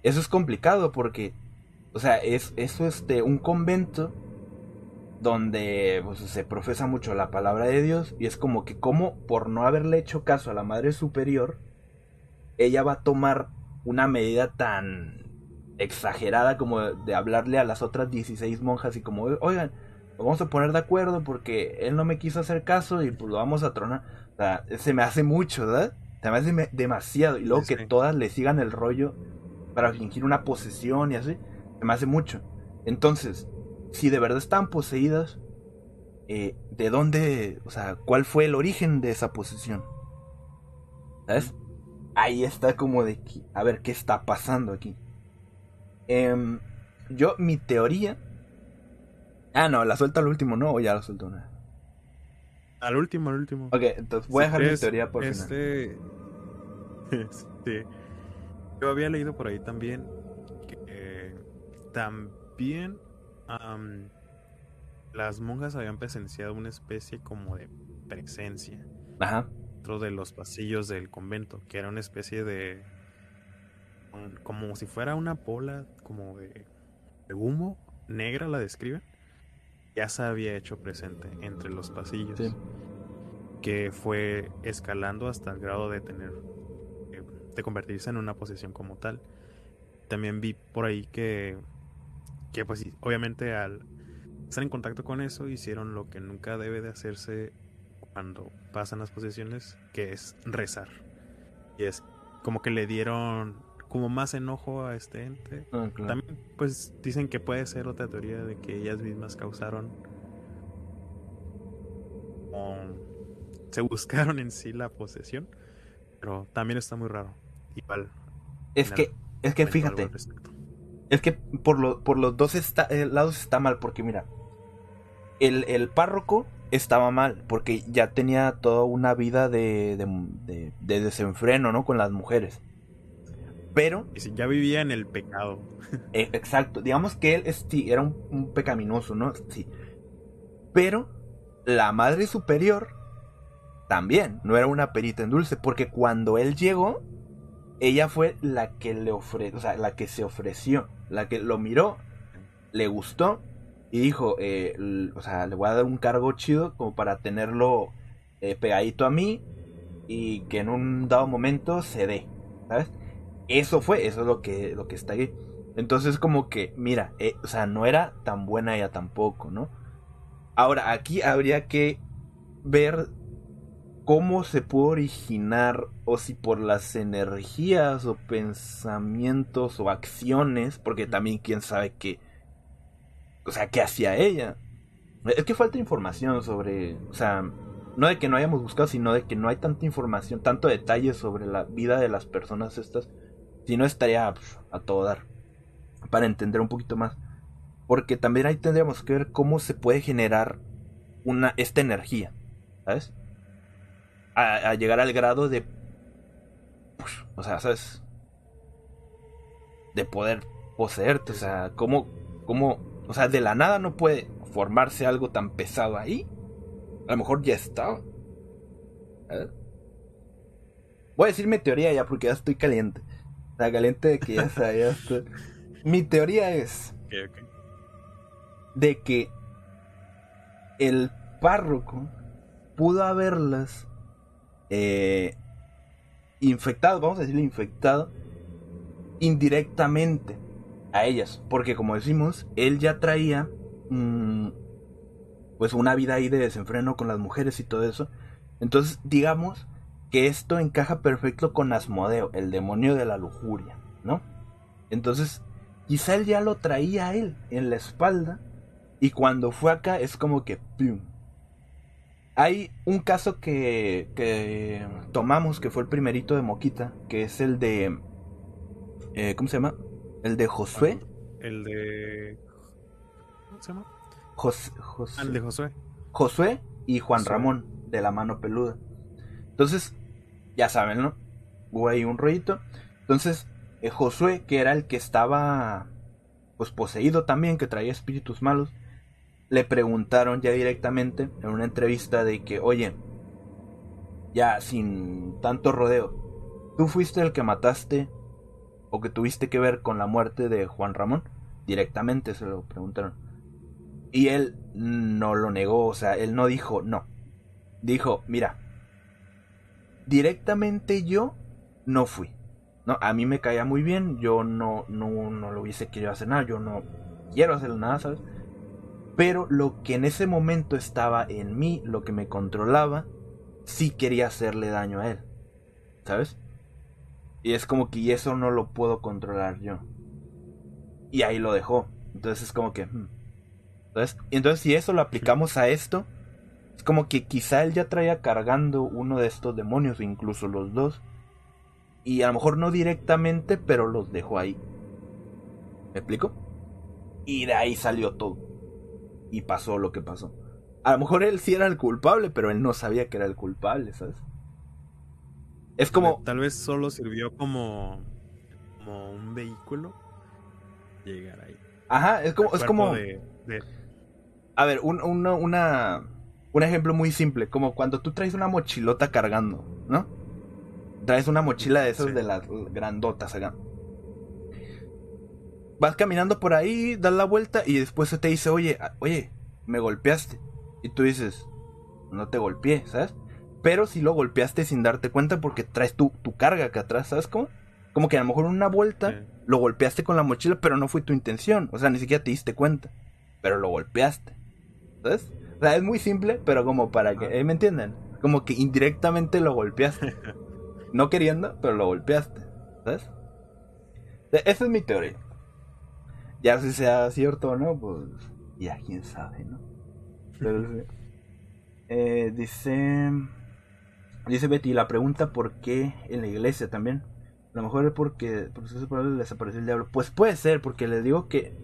Eso es complicado porque, o sea, es, es este, un convento donde pues, se profesa mucho la palabra de Dios y es como que como por no haberle hecho caso a la Madre Superior, ella va a tomar una medida tan exagerada como de hablarle a las otras 16 monjas y como, oigan, lo vamos a poner de acuerdo porque él no me quiso hacer caso y pues lo vamos a tronar. O sea, se me hace mucho, ¿verdad? Se me hace demasiado. Y luego que todas le sigan el rollo para fingir una posesión y así, se me hace mucho. Entonces, si de verdad están poseídas, eh, ¿de dónde, o sea, cuál fue el origen de esa posesión? ¿Sabes? Ahí está como de, a ver, ¿qué está pasando aquí? Em, yo, mi teoría... Ah, no, la suelta al último, ¿no? O ya la suelto
una. Al último, al
último. Ok, entonces voy a dejar mi teoría por final. Este, este...
Yo había leído por ahí también que también las monjas habían presenciado una especie como de presencia dentro de los pasillos del convento, que era una especie de como si fuera una pola como de, humo negra la describen ya se había hecho presente entre los pasillos que fue escalando hasta el grado de tener eh, de convertirse en una posición como tal también vi por ahí que que pues obviamente al estar en contacto con eso hicieron lo que nunca debe de hacerse cuando pasan las posesiones, que es rezar. Y es como que le dieron como más enojo a este ente. Ah, también pues dicen que puede ser otra teoría de que ellas mismas causaron o se buscaron en sí la posesión, pero también está muy raro. Igual.
Es que es que fíjate. Es que por, por los dos eh, lados está mal, porque mira, el, el, párroco estaba mal, porque ya tenía toda una vida de, de, de, desenfreno, ¿no? Con las mujeres. Pero...
Si ya vivía en el pecado.
E, exacto, digamos que él era un, un, pecaminoso, ¿no? Sí. Pero la madre superior también no era una perita en dulce, porque cuando él llegó, ella fue la que le ofreció, o sea, la que se ofreció, la que lo miró, le gustó y dijo, eh, o sea, le voy a dar un cargo chido como para tenerlo eh, pegadito a mí y que en un dado momento se dé, ¿sabes? Eso fue, eso es lo que, lo que está ahí. Entonces como que, mira, eh, o sea, no era tan buena ella tampoco, ¿no? Ahora, aquí habría que ver cómo se pudo originar o si por las energías o pensamientos o acciones, porque también quién sabe qué, o sea, qué hacía ella. Es que falta información sobre, o sea, no de que no hayamos buscado, sino de que no hay tanta información, tanto detalle sobre la vida de las personas estas, si no estaría pues, a todo dar, para entender un poquito más. Porque también ahí tendríamos que ver cómo se puede generar una, esta energía, ¿sabes? a llegar al grado de pues, o sea, ¿sabes? De poder poseerte, o sea, ¿cómo, cómo, o sea, de la nada no puede formarse algo tan pesado ahí? A lo mejor ya estaba. Voy a decir mi teoría ya porque ya estoy caliente. La caliente de que ya, está, Mi teoría es de que el párroco pudo haberlas eh, infectado, vamos a decirle infectado, indirectamente a ellas. Porque como decimos, él ya traía mm, pues una vida ahí de desenfreno con las mujeres y todo eso. Entonces digamos que esto encaja perfecto con Asmodeo, el demonio de la lujuria, ¿no? Entonces quizá él ya lo traía a él en la espalda y cuando fue acá es como que ¡pum! Hay un caso que, tomamos, que fue el primerito de Moquita, que es el de... Eh, ¿Cómo se llama? El de Josué.
El de... ¿Cómo se llama? Ah, el de Josué.
Josué y Juan Ramón, de la mano peluda. Entonces, ya saben, ¿no? Hubo ahí un rollito. Entonces, eh, Josué, que era el que estaba pues poseído también, que traía espíritus malos, le preguntaron ya directamente en una entrevista de que, oye, ya sin tanto rodeo, ¿tú fuiste el que mataste o que tuviste que ver con la muerte de Juan Ramón? Directamente se lo preguntaron. Y él no lo negó, o sea, él no dijo no. Dijo, mira, directamente yo no fui. No, a mí me caía muy bien, yo no, no, no lo hubiese querido hacer nada, yo no quiero hacer nada, ¿sabes? Pero lo que en ese momento estaba en mí, lo que me controlaba, sí quería hacerle daño a él. ¿Sabes? Y es como que eso no lo puedo controlar yo. Y ahí lo dejó. Entonces es como que... Entonces, hmm, entonces si eso lo aplicamos a esto, es como que quizá él ya traía cargando uno de estos demonios, incluso los dos. Y a lo mejor no directamente, pero los dejó ahí. ¿Me explico? Y de ahí salió todo y pasó lo que pasó. A lo mejor él sí era el culpable, pero él no sabía que era el culpable, ¿sabes? Es como...
Tal vez solo sirvió como, como un vehículo llegar ahí.
Ajá, es como... Es como... A ver, un, una, un ejemplo muy simple, como cuando tú traes una mochilota cargando, ¿no? Traes una mochila de esas de las grandotas acá vas caminando por ahí, das la vuelta y después se te dice, oye, ah, oye, me golpeaste. Y tú dices, no te golpeé, ¿sabes? Pero si lo golpeaste sin darte cuenta porque traes tu, tu carga acá atrás, ¿sabes cómo? Como que a lo mejor una vuelta lo golpeaste con la mochila, pero no fue tu intención. O sea, ni siquiera te diste cuenta. Pero lo golpeaste. ¿Sabes? O sea, es muy simple, pero como para que... ¿eh? ¿Me entienden? Como que indirectamente lo golpeaste. No queriendo, pero lo golpeaste. ¿Sabes? E, esa es mi teoría ya si sea cierto o no, pues ya quién sabe, ¿no? Eh, dice, dice Betty, la pregunta por qué en la iglesia también. A lo mejor es porque, pues, porque se desapareció el diablo. Pues puede ser, porque les digo que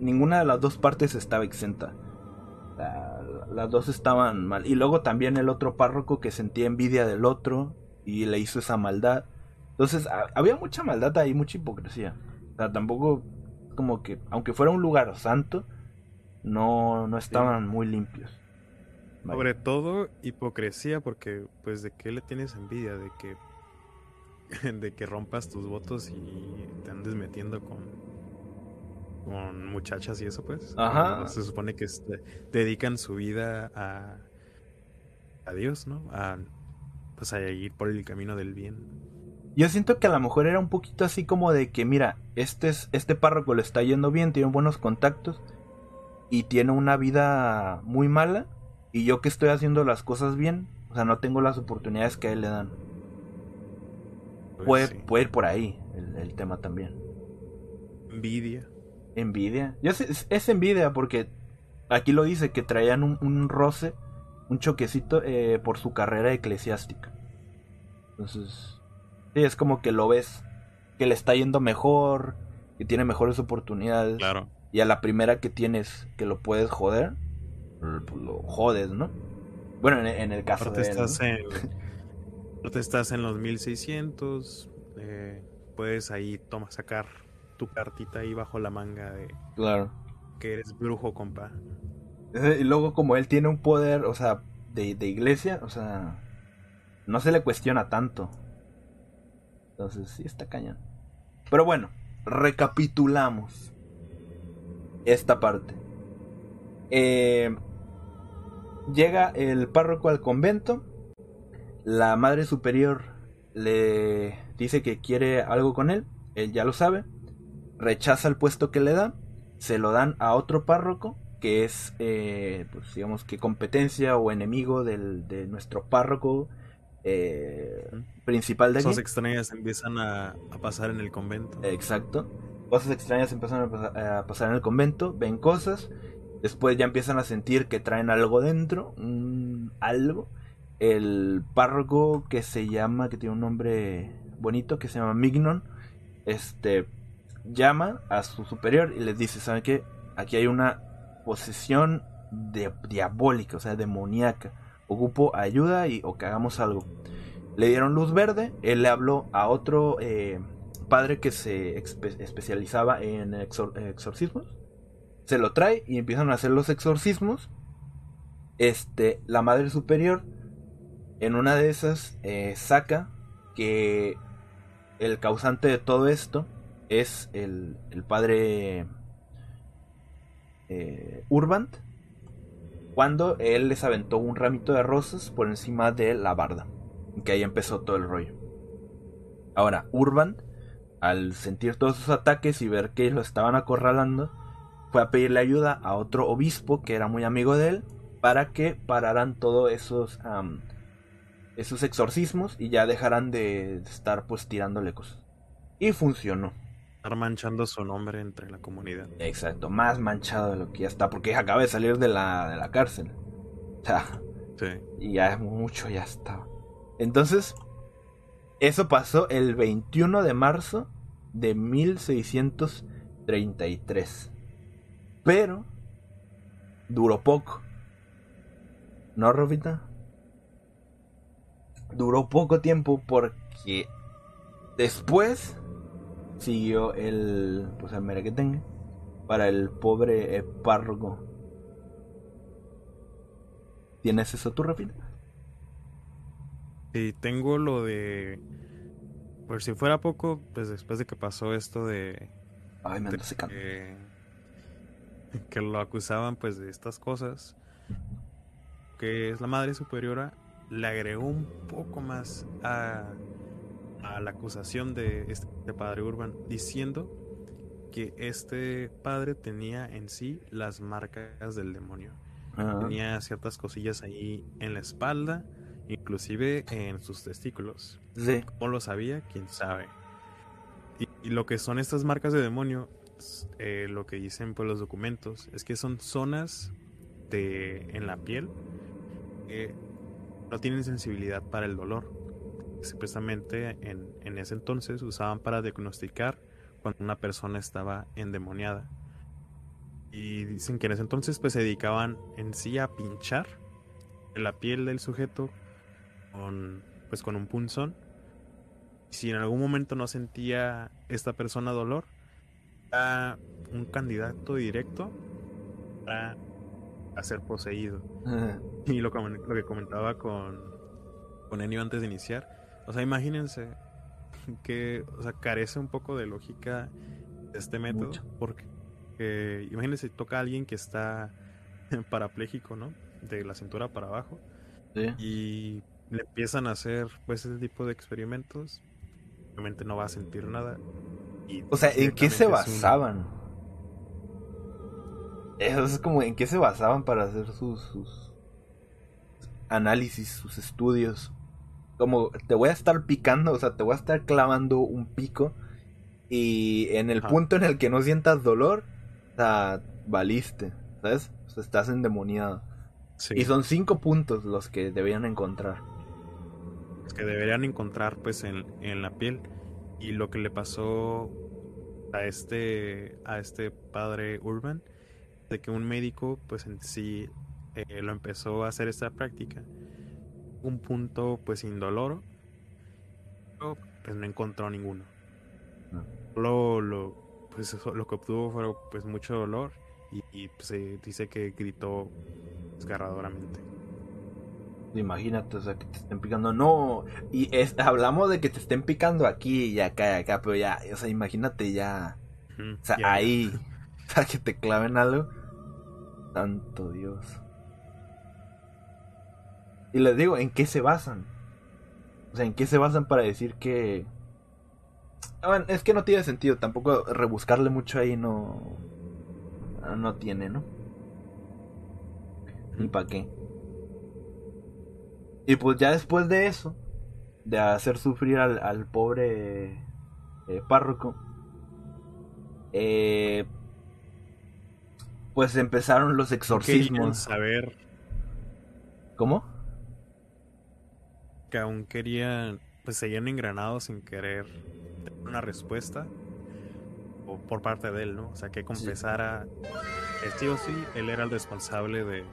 ninguna de las dos partes estaba exenta. las dos estaban mal. Y luego también el otro párroco que sentía envidia del otro y le hizo esa maldad. Entonces había mucha maldad ahí, mucha hipocresía. O sea, tampoco como que, aunque fuera un lugar santo, no, estaban muy limpios.
Sobre todo hipocresía, porque pues de qué le tienes envidia, de que, de que rompas tus votos y te andes metiendo con, con muchachas y eso pues. Se supone que este, dedican su vida a, a Dios, ¿no? A, pues a ir por el camino del bien.
Yo siento que a lo mejor era un poquito así como de que, mira, este, es, este párroco le está yendo bien, tiene buenos contactos y tiene una vida muy mala. Y yo que estoy haciendo las cosas bien, o sea, no tengo las oportunidades que a él le dan. Pues puede, ir por ahí el, tema también.
Envidia.
Envidia. Yo es, envidia porque aquí lo dice que traían un, un roce, un choquecito eh, por su carrera eclesiástica. Entonces, es como que lo ves que le está yendo mejor, que tiene mejores oportunidades. Claro. Y a la primera que tienes que lo puedes joder, pues, pues, lo jodes, ¿no? Bueno, en, el caso de. Él, ¿no?
en, te estás en los 1600. Eh, puedes ahí toma, sacar tu cartita ahí bajo la manga de. Claro. Que eres brujo, compa.
Y luego, como él tiene un poder, o sea, de, de iglesia, o sea. No se le cuestiona tanto. Entonces, sí está cañón. Pero bueno, recapitulamos esta parte. Eh, llega el párroco al convento. La madre superior le dice que quiere algo con él. Él ya lo sabe. Rechaza el puesto que le dan... Se lo dan a otro párroco que es, eh, pues, digamos que competencia o enemigo del, de nuestro párroco principal
de aquí. Cosas extrañas empiezan a, pasar en el convento.
Exacto. Cosas extrañas empiezan eh, a, pasar en el convento, ven cosas, después ya empiezan a sentir que traen algo dentro, un algo. El párroco que se llama, que tiene un nombre bonito, que se llama Mignon, este, llama a su superior y les dice, ¿saben qué? Aquí hay una posesión de, diabólica, o sea, demoníaca ocupo ayuda y, o que hagamos algo. Le dieron luz verde, él le habló a otro eh, padre que se especializaba en exorcismos, se lo trae y empiezan a hacer los exorcismos. Este, la madre superior, en una de esas, eh, saca que el causante de todo esto es el, padre eh, Urbant cuando él les aventó un ramito de rosas por encima de la barda. Que ahí empezó todo el rollo. Ahora, Urban, al sentir todos sus ataques y ver que lo estaban acorralando, fue a pedirle ayuda a otro obispo que era muy amigo de él para que pararan todos esos, esos exorcismos y ya dejaran de estar pues tirándole cosas. Y funcionó
manchando su nombre entre la comunidad.
Exacto, más manchado de lo que ya está, porque acaba de salir de la, de la cárcel. y ya es mucho, ya está. Entonces, eso pasó el 21 de marzo de 1633. Pero duró poco. ¿No, Robita? Duró poco tiempo porque después siguió el, pues el tenga... para el pobre espargo eh, ¿Tienes eso tú, rápido
Sí, tengo lo de... Por si fuera poco, pues después de que pasó esto de... Ay, me que, que lo acusaban pues de estas cosas, que es la madre superiora, le agregó un poco más a a la acusación de este padre Urban diciendo que este padre tenía en sí las marcas del demonio. Ah. Tenía ciertas cosillas ahí en la espalda, inclusive en sus testículos. O lo sabía? ¿Quién sabe? Y, lo que son estas marcas de demonio, eh, lo que dicen pues los documentos, es que son zonas de, en la piel que no tienen sensibilidad para el dolor supuestamente en, en ese entonces usaban para diagnosticar cuando una persona estaba endemoniada. Y dicen que en ese entonces pues se dedicaban en sí a pinchar la piel del sujeto con, pues, con un punzón. Si en algún momento no sentía esta persona dolor, era un candidato directo a ser poseído. Y lo, lo, que comentaba con, con Enio antes de iniciar, o sea, imagínense que, o sea, carece un poco de lógica este método, porque eh, imagínense, toca a alguien que está parapléjico, ¿no? De la cintura para abajo. Sí. Y le empiezan a hacer, pues, ese tipo de experimentos. Obviamente no va a sentir nada.
o sea, ¿en qué se basaban? Eso eh, es como, ¿en qué se basaban para hacer sus análisis, sus estudios? como te voy a estar picando, o sea, te voy a estar clavando un pico y en el punto en el que no sientas dolor, o sea, valiste, ¿sabes? O sea, estás endemoniado. Sí. Y son cinco puntos los que deberían encontrar.
Los que deberían encontrar, pues, en, en la piel. Y lo que le pasó a este, a este padre Urban, de que un médico, pues, en sí eh, lo empezó a hacer esta práctica un punto pues sin pero pues no encontró ninguno. Mm. Lo, lo, pues, lo que obtuvo fue pues mucho dolor y, pues, se dice que gritó desgarradoramente.
Imagínate, o sea, que te estén picando. No, y hablamos de que te estén picando aquí y acá y acá, pero ya, o sea, imagínate ya. o sea, ahí, para que te claven algo. Tanto Dios. Y les digo, ¿en qué se basan? O sea, ¿en qué se basan para decir que... Ah, es que no tiene sentido, tampoco rebuscarle mucho ahí no... No tiene, ¿no? ¿Y para qué? Y pues ya después de eso, de hacer sufrir al, pobre eh, párroco, eh, pues empezaron los exorcismos.
Saber.
¿Cómo?
que aún querían, pues seguían engranados sin querer una respuesta o por parte de él, ¿no? O sea, que confesara, Este sí o sí, él era el responsable de,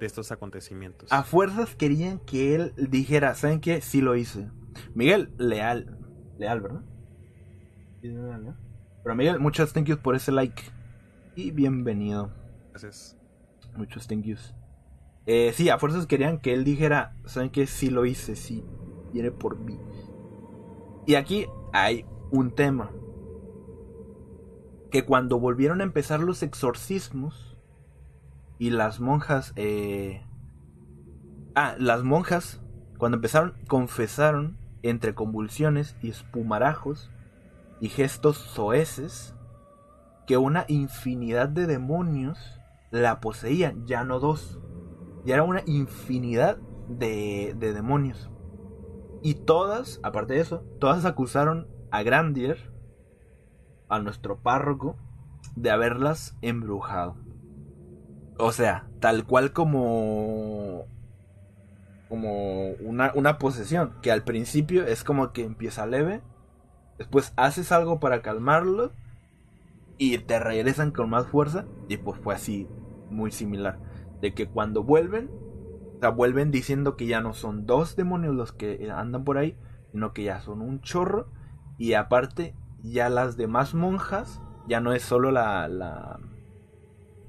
estos acontecimientos.
A fuerzas querían que él dijera, ¿saben qué? Sí lo hice. Miguel, leal. Leal, ¿verdad? Pero Miguel, muchas thank yous por ese like. Y bienvenido. Gracias. Muchos thank yous. Eh, sí, a fuerzas querían que él dijera, ¿saben qué? Sí lo hice, sí, viene por mí. Y aquí hay un tema. Que cuando volvieron a empezar los exorcismos y las monjas... Eh, ah, las monjas, cuando empezaron, confesaron entre convulsiones y espumarajos y gestos soeces que una infinidad de demonios la poseían, ya no dos, y era una infinidad de, de demonios. Y todas, aparte de eso, todas acusaron a Grandier, a nuestro párroco, de haberlas embrujado. O sea, tal cual como como una, una, posesión, que al principio es como que empieza leve, después haces algo para calmarlo y te regresan con más fuerza y pues fue así muy similar de que cuando vuelven, o sea, vuelven diciendo que ya no son dos demonios los que andan por ahí, sino que ya son un chorro. Y aparte, ya las demás monjas, ya no es solo la,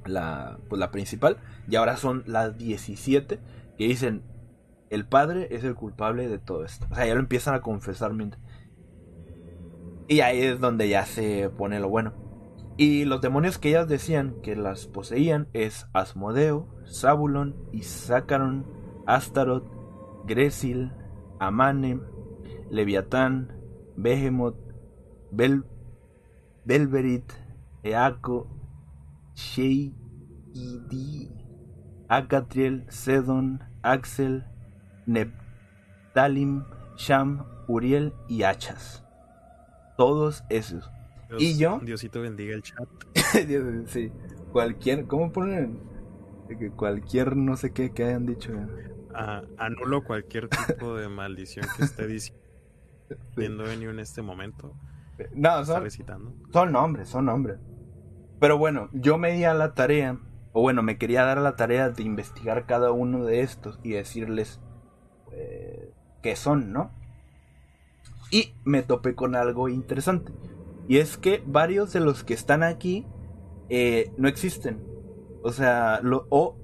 la, pues la principal, y ahora son las 17 que dicen, el padre es el culpable de todo esto. O sea, ya lo empiezan a confesar. Y ahí es donde ya se pone lo bueno. Y los demonios que ellas decían que las poseían es Asmodeo, y Isácaron, Astaroth, Gresil, Amane, Leviatán, Behemoth, Bel Eaco, Sheidi, Acatriel, Sedon, Axel, Neptalim, Sham, Uriel y Achas Todos esos. Dios, y yo.
Diosito bendiga el chat.
sí. Cualquier. ¿Cómo ponen? Cualquier no sé qué que hayan dicho.
¿eh? anulo cualquier tipo de maldición que esté diciendo sí. en este momento.
Eh, no, son, recitando. son nombres, son nombres. Pero bueno, yo me di a la tarea, o bueno, me quería dar a la tarea de investigar cada uno de estos y decirles Que pues, qué son, ¿no? Y me topé con algo interesante. Y es que varios de los que están aquí eh, no existen. O sea, o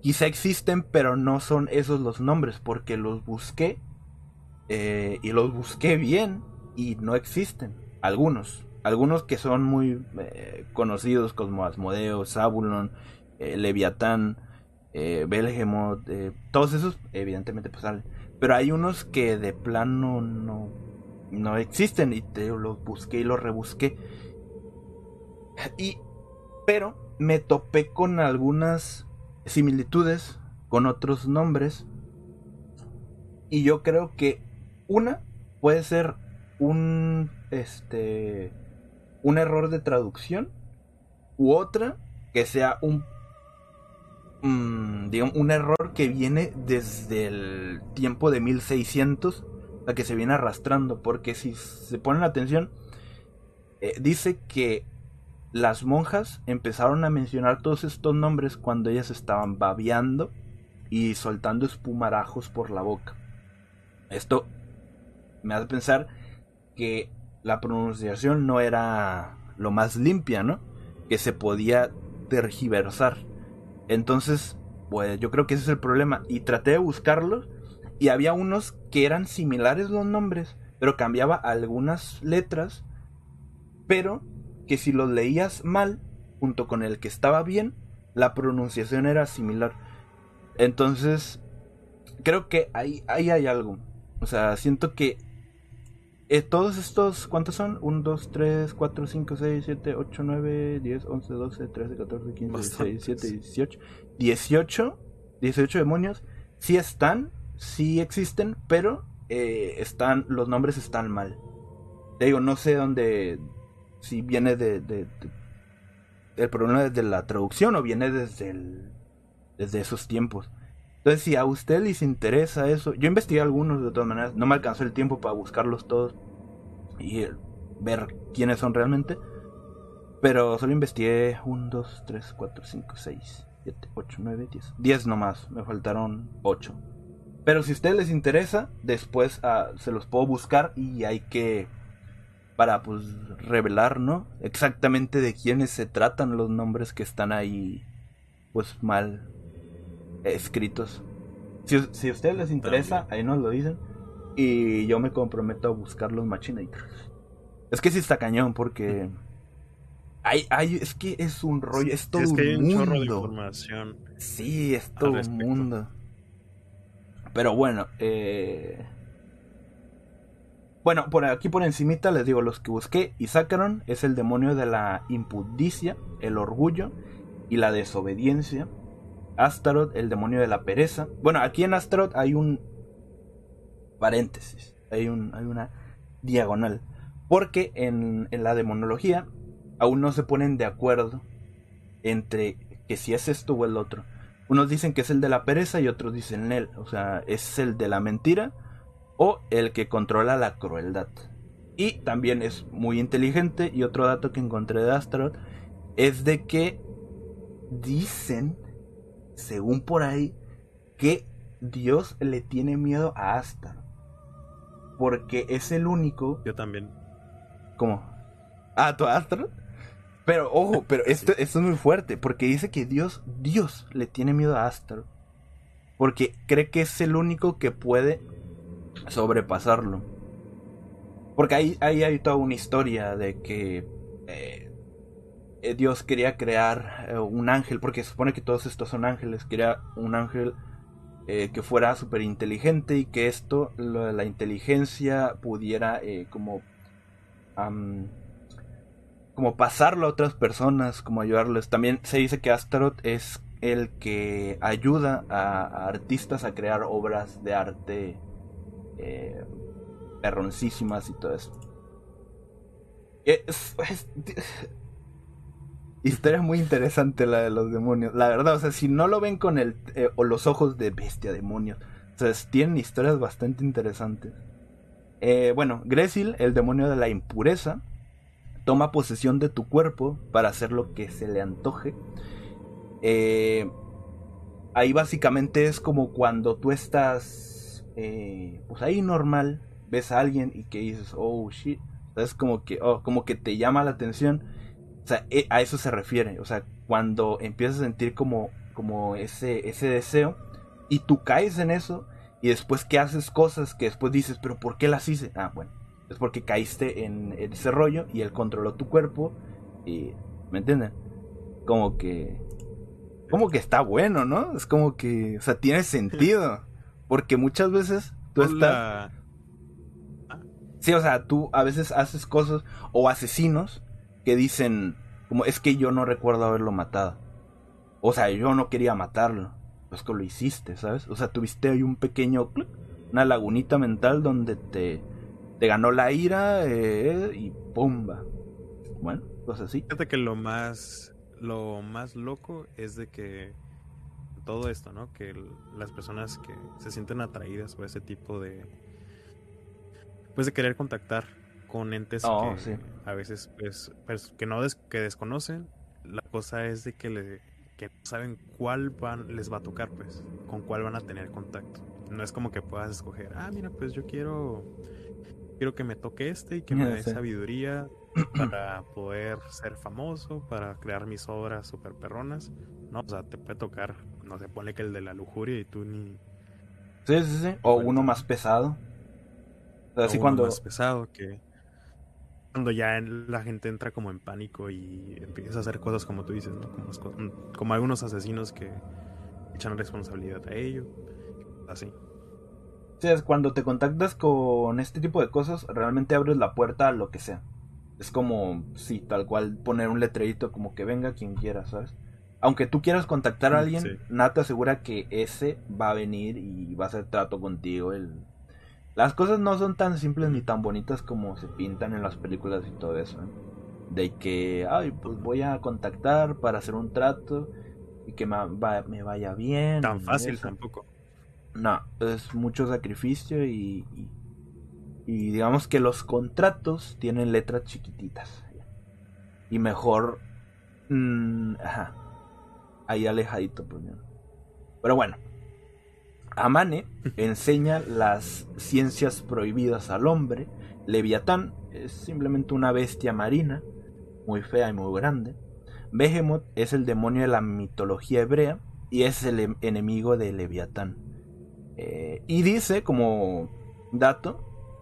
quizá existen, pero no son esos los nombres, porque los busqué eh, y los busqué bien y no existen. Algunos, algunos que son muy eh, conocidos como Asmodeo, Zabulon, Leviatán, Belgemot, todos esos evidentemente pues salen. Pero hay unos que de plano no, no existen y te los busqué y lo rebusqué. Y pero me topé con algunas similitudes con otros nombres y yo creo que una puede ser un este un error de traducción u otra que sea un mm, un error que viene desde el tiempo de 1600 que se viene arrastrando, porque si se ponen atención, eh, dice que las monjas empezaron a mencionar todos estos nombres cuando ellas estaban babeando y soltando espumarajos por la boca. Esto me hace pensar que la pronunciación no era lo más limpia, ¿no? Que se podía tergiversar. Entonces, pues yo creo que ese es el problema. Y traté de buscarlo y había unos que eran similares los nombres, pero cambiaba algunas letras, pero que si los leías mal, junto con el que estaba bien, la pronunciación era similar. Entonces, creo que ahí, hay algo. O sea, siento que eh, todos estos, ¿cuántos son? 1, 2, 3, 4, 5, 6, 7, 8, 9, 10, 11, 12, 13, 14, 15, 16, 17, 18. 18, 18 demonios. Sí están, sí existen, pero eh, están, los nombres están mal. Te digo, no sé dónde, si viene de, el problema es de la traducción o viene desde desde esos tiempos. Entonces, si a usted les interesa eso, yo investigué algunos de todas maneras, no me alcanzó el tiempo para buscarlos todos y eh, ver quiénes son realmente, pero solo investigué Un, dos, tres, cuatro, cinco, seis 7, 8, 9, 10, 10 nomás, me faltaron ocho pero si a ustedes les interesa, después ah, se los puedo buscar y hay que... Para pues revelar, ¿no? Exactamente de quiénes se tratan los nombres que están ahí pues mal escritos. Si, a ustedes les interesa, ahí nos lo dicen. Y yo me comprometo a buscar los Machinators. Es que sí está cañón, porque. Hay, hay, es que es un rollo, es todo el es mundo. Chorro de información. Sí, es todo un mundo. Pero bueno, eh, Bueno, por aquí por encimita les digo los que busqué. sacaron es el demonio de la impudicia, el orgullo y la desobediencia. Astaroth, el demonio de la pereza. Bueno, aquí en Astaroth hay un paréntesis, hay, una diagonal. Porque en, en la demonología aún no se ponen de acuerdo entre que si es esto o el otro. Unos dicen que es el de la pereza y otros dicen él, o sea, es el de la mentira o el que controla la crueldad. Y también es muy inteligente y otro dato que encontré de Astaroth es de que dicen, según por ahí, que Dios le tiene miedo a Astaroth. Porque es el único...
Yo también.
¿Cómo? ¿A tu Astaroth? Pero ojo, pero esto, es muy fuerte, porque dice que Dios, Dios le tiene miedo a Astro Porque cree que es el único que puede sobrepasarlo. Porque ahí, ahí hay toda una historia de que eh, Dios quería crear eh, un ángel, porque se supone que todos estos son ángeles, quería un ángel eh, que fuera súper inteligente y que esto, la inteligencia, pudiera como como pasarlo a otras personas, como ayudarles. También se dice que Astaroth es el que ayuda a, artistas a crear obras de arte eh, perroncísimas y todo eso. Es, historia muy interesante la de los demonios. La verdad, o sea, si no lo ven con el eh, o los ojos de bestia demonios, o sea, tienen historias bastante interesantes. Eh, bueno, Gresil, el demonio de la impureza, toma posesión de tu cuerpo para hacer lo que se le antoje. Eh, ahí básicamente es como cuando tú estás, eh, pues ahí normal, ves a alguien y que dices, oh shit, es como que, oh, como que te llama la atención. O sea, eh, a eso se refiere. O sea, cuando empiezas a sentir como, como ese, ese deseo y tú caes en eso y después que haces cosas que después dices, pero ¿por qué las hice? Ah, bueno, es porque caíste en ese rollo y él controló tu cuerpo y, ¿me entienden? Como que, como que está bueno, ¿no? Es como que, o sea, tiene sentido, porque muchas veces tú pues estás... Sí, o sea, tú a veces haces cosas o asesinos que dicen, como es que yo no recuerdo haberlo matado. O sea, yo no quería matarlo. Pues que lo hiciste, ¿sabes? O sea, tuviste ahí un pequeño una lagunita mental donde te te ganó la ira eh, y ¡pumba! Bueno, pues así.
Fíjate que lo más, lo más loco es de que todo esto, ¿no? Que las personas que se sienten atraídas por ese tipo de... Pues de querer contactar con entes oh, que a veces pues, pues que no que desconocen. La cosa es de que, le, saben cuál les va a tocar, pues, con cuál van a tener contacto. No es como que puedas escoger, ah, mira, pues yo quiero quiero que me toque este y que me dé sabiduría para poder ser famoso, para crear mis obras super perronas. No, o sea, te puede tocar, no se pone que el de la lujuria y tú ni.
Sí, sí, sí. O uno más pesado.
O así cuando. más pesado que. Cuando ya la gente entra como en pánico y empieza a hacer cosas como tú dices, ¿no? Como, mm, como algunos asesinos que echan responsabilidad a ello. Así
cuando te contactas con este tipo de cosas, realmente abres la puerta a lo que sea. Es como, sí, tal cual, poner un letrerito como que venga quien quiera, ¿sabes? Aunque tú quieras contactar a mm, alguien, nada te asegura que ese va a venir y va a hacer trato contigo. El... Las cosas no son tan simples ni tan bonitas como se pintan en las películas y todo eso. ¿eh? De que, ay, pues voy a contactar para hacer un trato y que me, vaya bien.
Tan fácil tampoco
no, es mucho sacrificio y, y, digamos que los contratos tienen letras chiquititas. Y mejor... Mm, ajá, ahí alejadito. Pues, Pero bueno, Amane enseña las ciencias prohibidas al hombre. Leviatán es simplemente una bestia marina, muy fea y muy grande. Behemoth es el demonio de la mitología hebrea y es el em-, enemigo de Leviatán. Eh, y dice como dato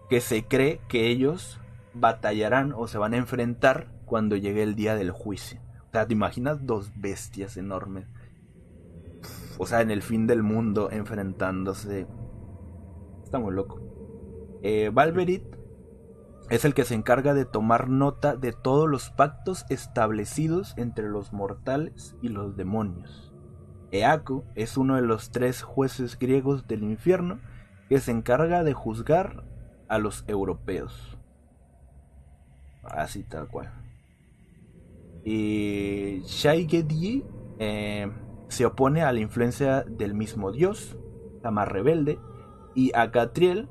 que se cree que ellos batallarán o se van a enfrentar cuando llegue el día del juicio. O sea, ¿te imaginas dos bestias enormes? o sea, en el fin del mundo enfrentándose. Estamos locos. Eh, es el que se encarga de tomar nota de todos los pactos establecidos entre los mortales y los demonios. Eaco es uno de los tres jueces griegos del infierno que se encarga de juzgar a los europeos. Así tal cual. Y Shaigedi eh, se opone a la influencia del mismo dios, la más rebelde, y a Catriel,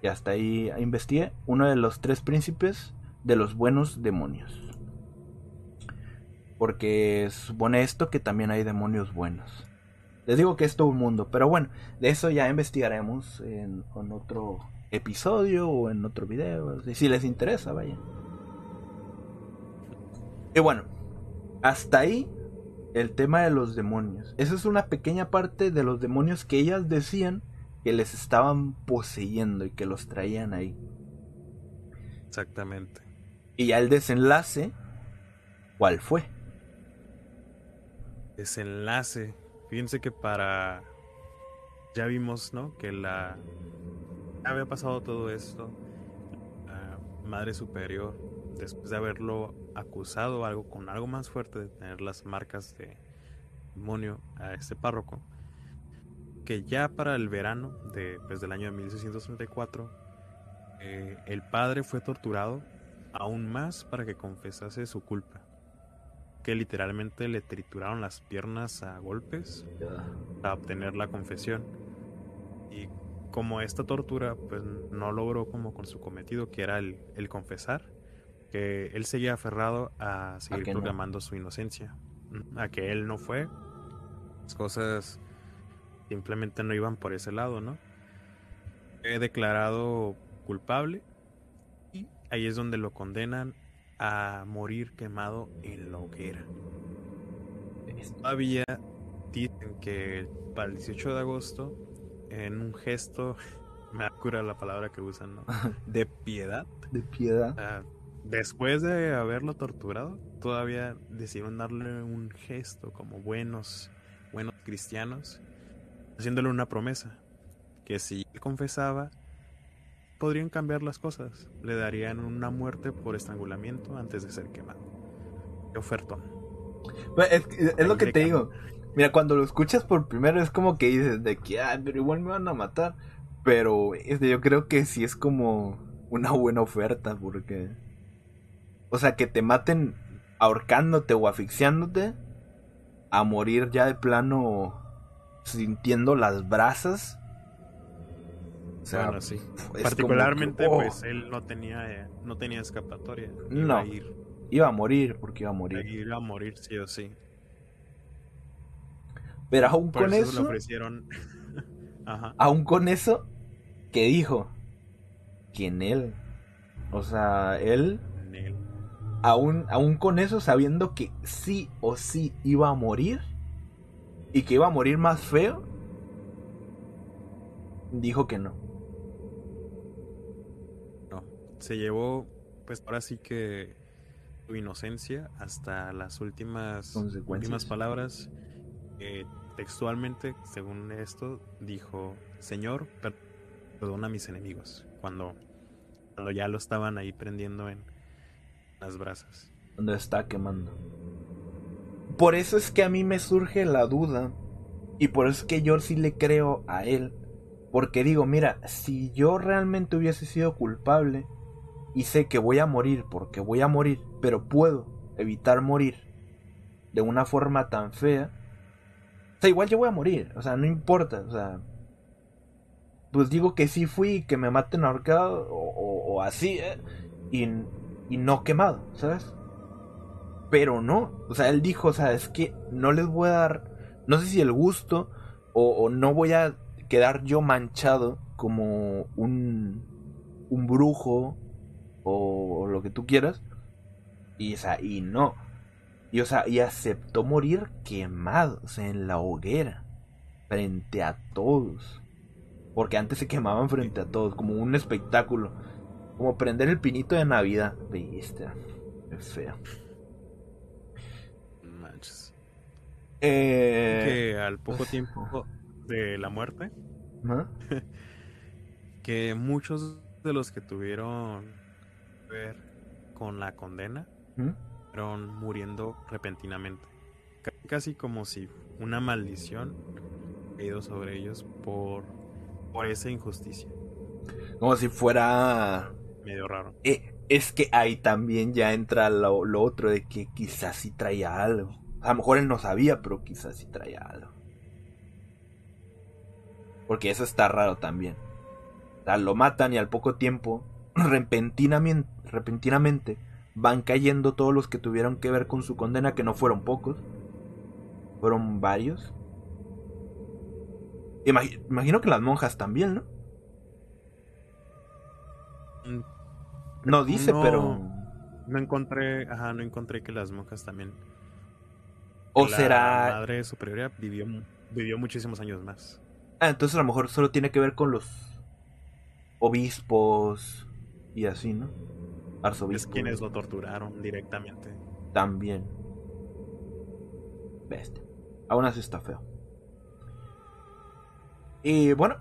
que hasta ahí investigué, uno de los tres príncipes de los buenos demonios. Porque supone esto que también hay demonios buenos. Les digo que es todo un mundo, pero bueno, de eso ya investigaremos en, otro episodio o en otro video, si les interesa, vaya. Y bueno, hasta ahí el tema de los demonios. Esa es una pequeña parte de los demonios que ellas decían que les estaban poseyendo y que los traían ahí.
Exactamente.
Y ya el desenlace, ¿cuál fue?
desenlace. Fíjense que para. Ya vimos, ¿no? Que la. Había pasado todo esto. madre superior, después de haberlo acusado algo con algo más fuerte de tener las marcas de demonio a este párroco, que ya para el verano de, pues, el año de 1634, eh, el padre fue torturado aún más para que confesase su culpa que literalmente le trituraron las piernas a golpes para obtener la confesión. Y como esta tortura pues no logró como con su cometido, que era el, confesar, que él seguía aferrado a seguir proclamando su inocencia, mm, a que él no fue. Las cosas simplemente no iban por ese lado, ¿no? He declarado culpable y ahí es donde lo condenan a morir quemado en la hoguera. Todavía dicen que para el 18 de agosto, en un gesto, me cura la palabra que usan, ¿no?
De piedad. De piedad.
Ah, después de haberlo torturado, todavía decidieron darle un gesto como buenos, buenos cristianos, haciéndole una promesa, que si confesaba, podrían cambiar las cosas. Le darían una muerte por estrangulamiento antes de ser quemado. Qué oferta.
Es, lo que te digo. Mira, cuando lo escuchas por primero es como que dices de que, ay, pero igual me van a matar. Pero este, yo creo que sí es como una buena oferta, porque. O sea, que te maten ahorcándote o asfixiándote, a morir ya de plano sintiendo las brasas
sí. Particularmente, pues oh. él no tenía, eh, no tenía escapatoria.
Iba no. A Iba a morir porque iba a morir.
Iba a morir, sí o sí.
Pero aún con eso. ofrecieron... Aún con eso, que dijo que en él. O sea, él. él. Aún, aún con eso, sabiendo que sí o sí iba a morir. Y que iba a morir más feo. Dijo que
no se llevó, pues ahora sí que Su inocencia hasta las últimas, últimas palabras. textualmente, según esto, dijo, Señor, perdona a mis enemigos, cuando, cuando ya lo estaban ahí prendiendo en las brasas.
Donde está quemando. Por eso es que a mí me surge la duda, y por eso es que yo sí le creo a él, porque digo, mira, si yo realmente hubiese sido culpable, y sé que voy a morir porque voy a morir, pero puedo evitar morir de una forma tan fea, o sea, igual yo voy a morir, o sea, no importa, o sea, pues digo que sí fui, que me maten ahorcado o, o, así, ¿eh? y, y no quemado, ¿sabes? Pero no, o sea, él dijo, o sea, es que no les voy a dar, no sé si el gusto, o, o no voy a quedar yo manchado como un, un brujo o, lo que tú quieras. Y, esa... y no. Y, o y aceptó morir quemado, o sea, en la hoguera, frente a todos. Porque antes se quemaban frente a todos, como un espectáculo. Como prender el pinito de Navidad. Viste, es feo.
Manches. Eh, que al poco tiempo de la muerte, que muchos de los que tuvieron con la condena, ¿Mm? muriendo repentinamente. Casi como si una maldición ido sobre ellos por, por esa injusticia.
Como si fuera...
Medio raro.
Eh, es que ahí también ya entra lo, otro de que quizás sí traía algo. A lo mejor él no sabía, pero quizás si traía algo. Porque eso está raro también. O lo matan y al poco tiempo repentinamente, repentinamente van cayendo todos los que tuvieron que ver con su condena, que no fueron pocos, fueron varios. Imagino que las monjas también, ¿no? No dice, pero.
No encontré. Ajá, no encontré que las monjas también.
O será. La
madre superiora vivió, vivió muchísimos años más.
Ah, entonces a lo mejor solo tiene que ver con los obispos, y así, ¿no?
Arzobispo. Es quienes lo torturaron directamente.
También. Bestia. Aún así está feo. Y bueno,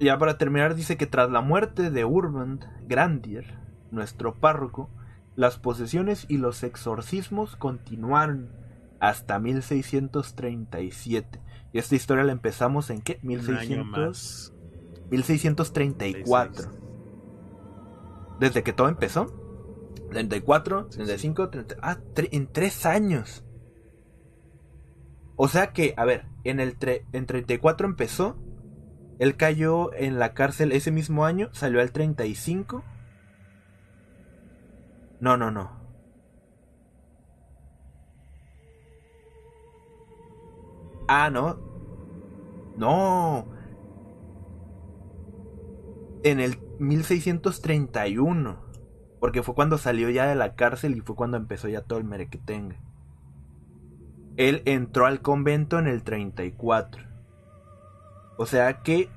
ya para terminar, dice que tras la muerte de Urban Grandier, nuestro párroco, las posesiones y los exorcismos continuaron hasta 1637. Y esta historia la empezamos en qué? 1600, 1634 desde que todo empezó. 34, 35, 30. Ah, en 3 años. O sea que, a ver, en el en 34 empezó. Él cayó en la cárcel ese mismo año, salió al 35. No, no, no. Ah, no. No. En el 1631. Porque fue cuando salió ya de la cárcel y fue cuando empezó ya todo el tenga. Él entró al convento en el 34. O sea que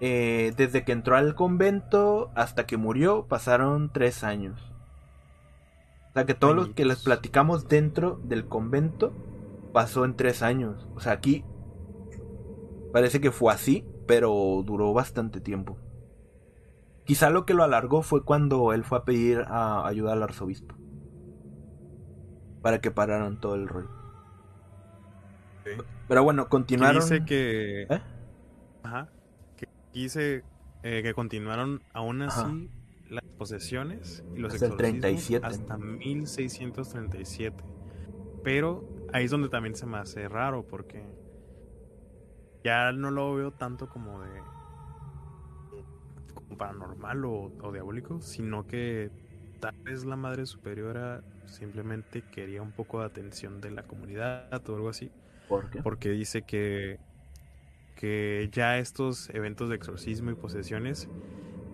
eh, desde que entró al convento hasta que murió pasaron tres años. O sea que todos los que les platicamos dentro del convento pasó en tres años. O sea, aquí parece que fue así, pero duró bastante tiempo. Quizá lo que lo alargó fue cuando él fue a pedir a ah, ayuda al arzobispo. Para que pararan todo el rol Pero bueno, continuaron.
Dice que. ¿Eh? Ajá. Que dice eh, que continuaron aún así las posesiones y los hasta hasta 1637. Pero ahí es donde también se me hace raro porque ya no lo veo tanto como de paranormal o, diabólico, sino que tal vez la madre superiora simplemente quería un poco de atención de la comunidad o algo así. ¿Por Porque dice que, que ya estos eventos de exorcismo y posesiones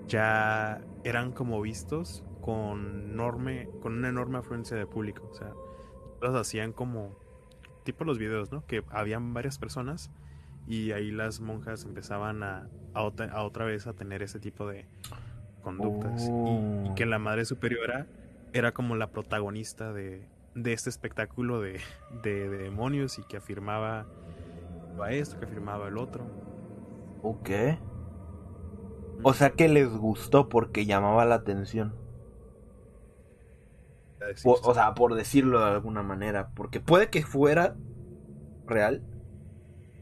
ya eran como vistos con, enorme, con una enorme afluencia de público. O sea, los hacían como tipo los videos, ¿no? Que habían varias personas y ahí las monjas empezaban a, a, otra, vez a tener ese tipo de conductas y, que la madre superiora era como la protagonista de, este espectáculo de, demonios y que afirmaba a esto, que afirmaba el otro.
Ok. O sea que les gustó porque llamaba la atención. o sea, por decirlo de alguna manera, porque puede que fuera real,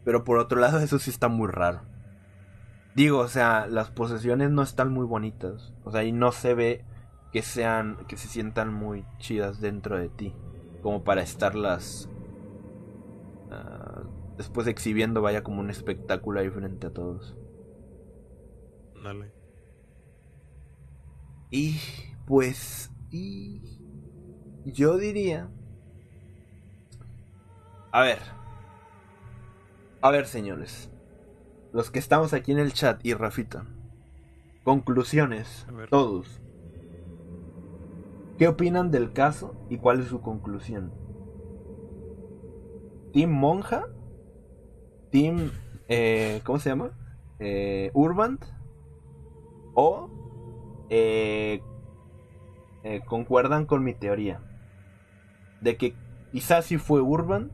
pero por otro lado, eso sí está muy raro. Digo, o sea, las posesiones no están muy bonitas. O sea, y no se ve que sean, que se sientan muy chidas dentro de ti. Como para estarlas ah, después exhibiendo, vaya como un espectáculo ahí frente a todos. Dale. Y pues, y yo diría... A ver, a ver, señores. Los que estamos aquí en el chat y Rafita. Conclusiones, todos. ¿Qué opinan del caso y cuál es su conclusión? ¿Team Monja? ¿Team... Eh, ¿Cómo se llama? Eh, ¿Urban? ¿O eh, eh, concuerdan con mi teoría? De que quizás si fue Urban,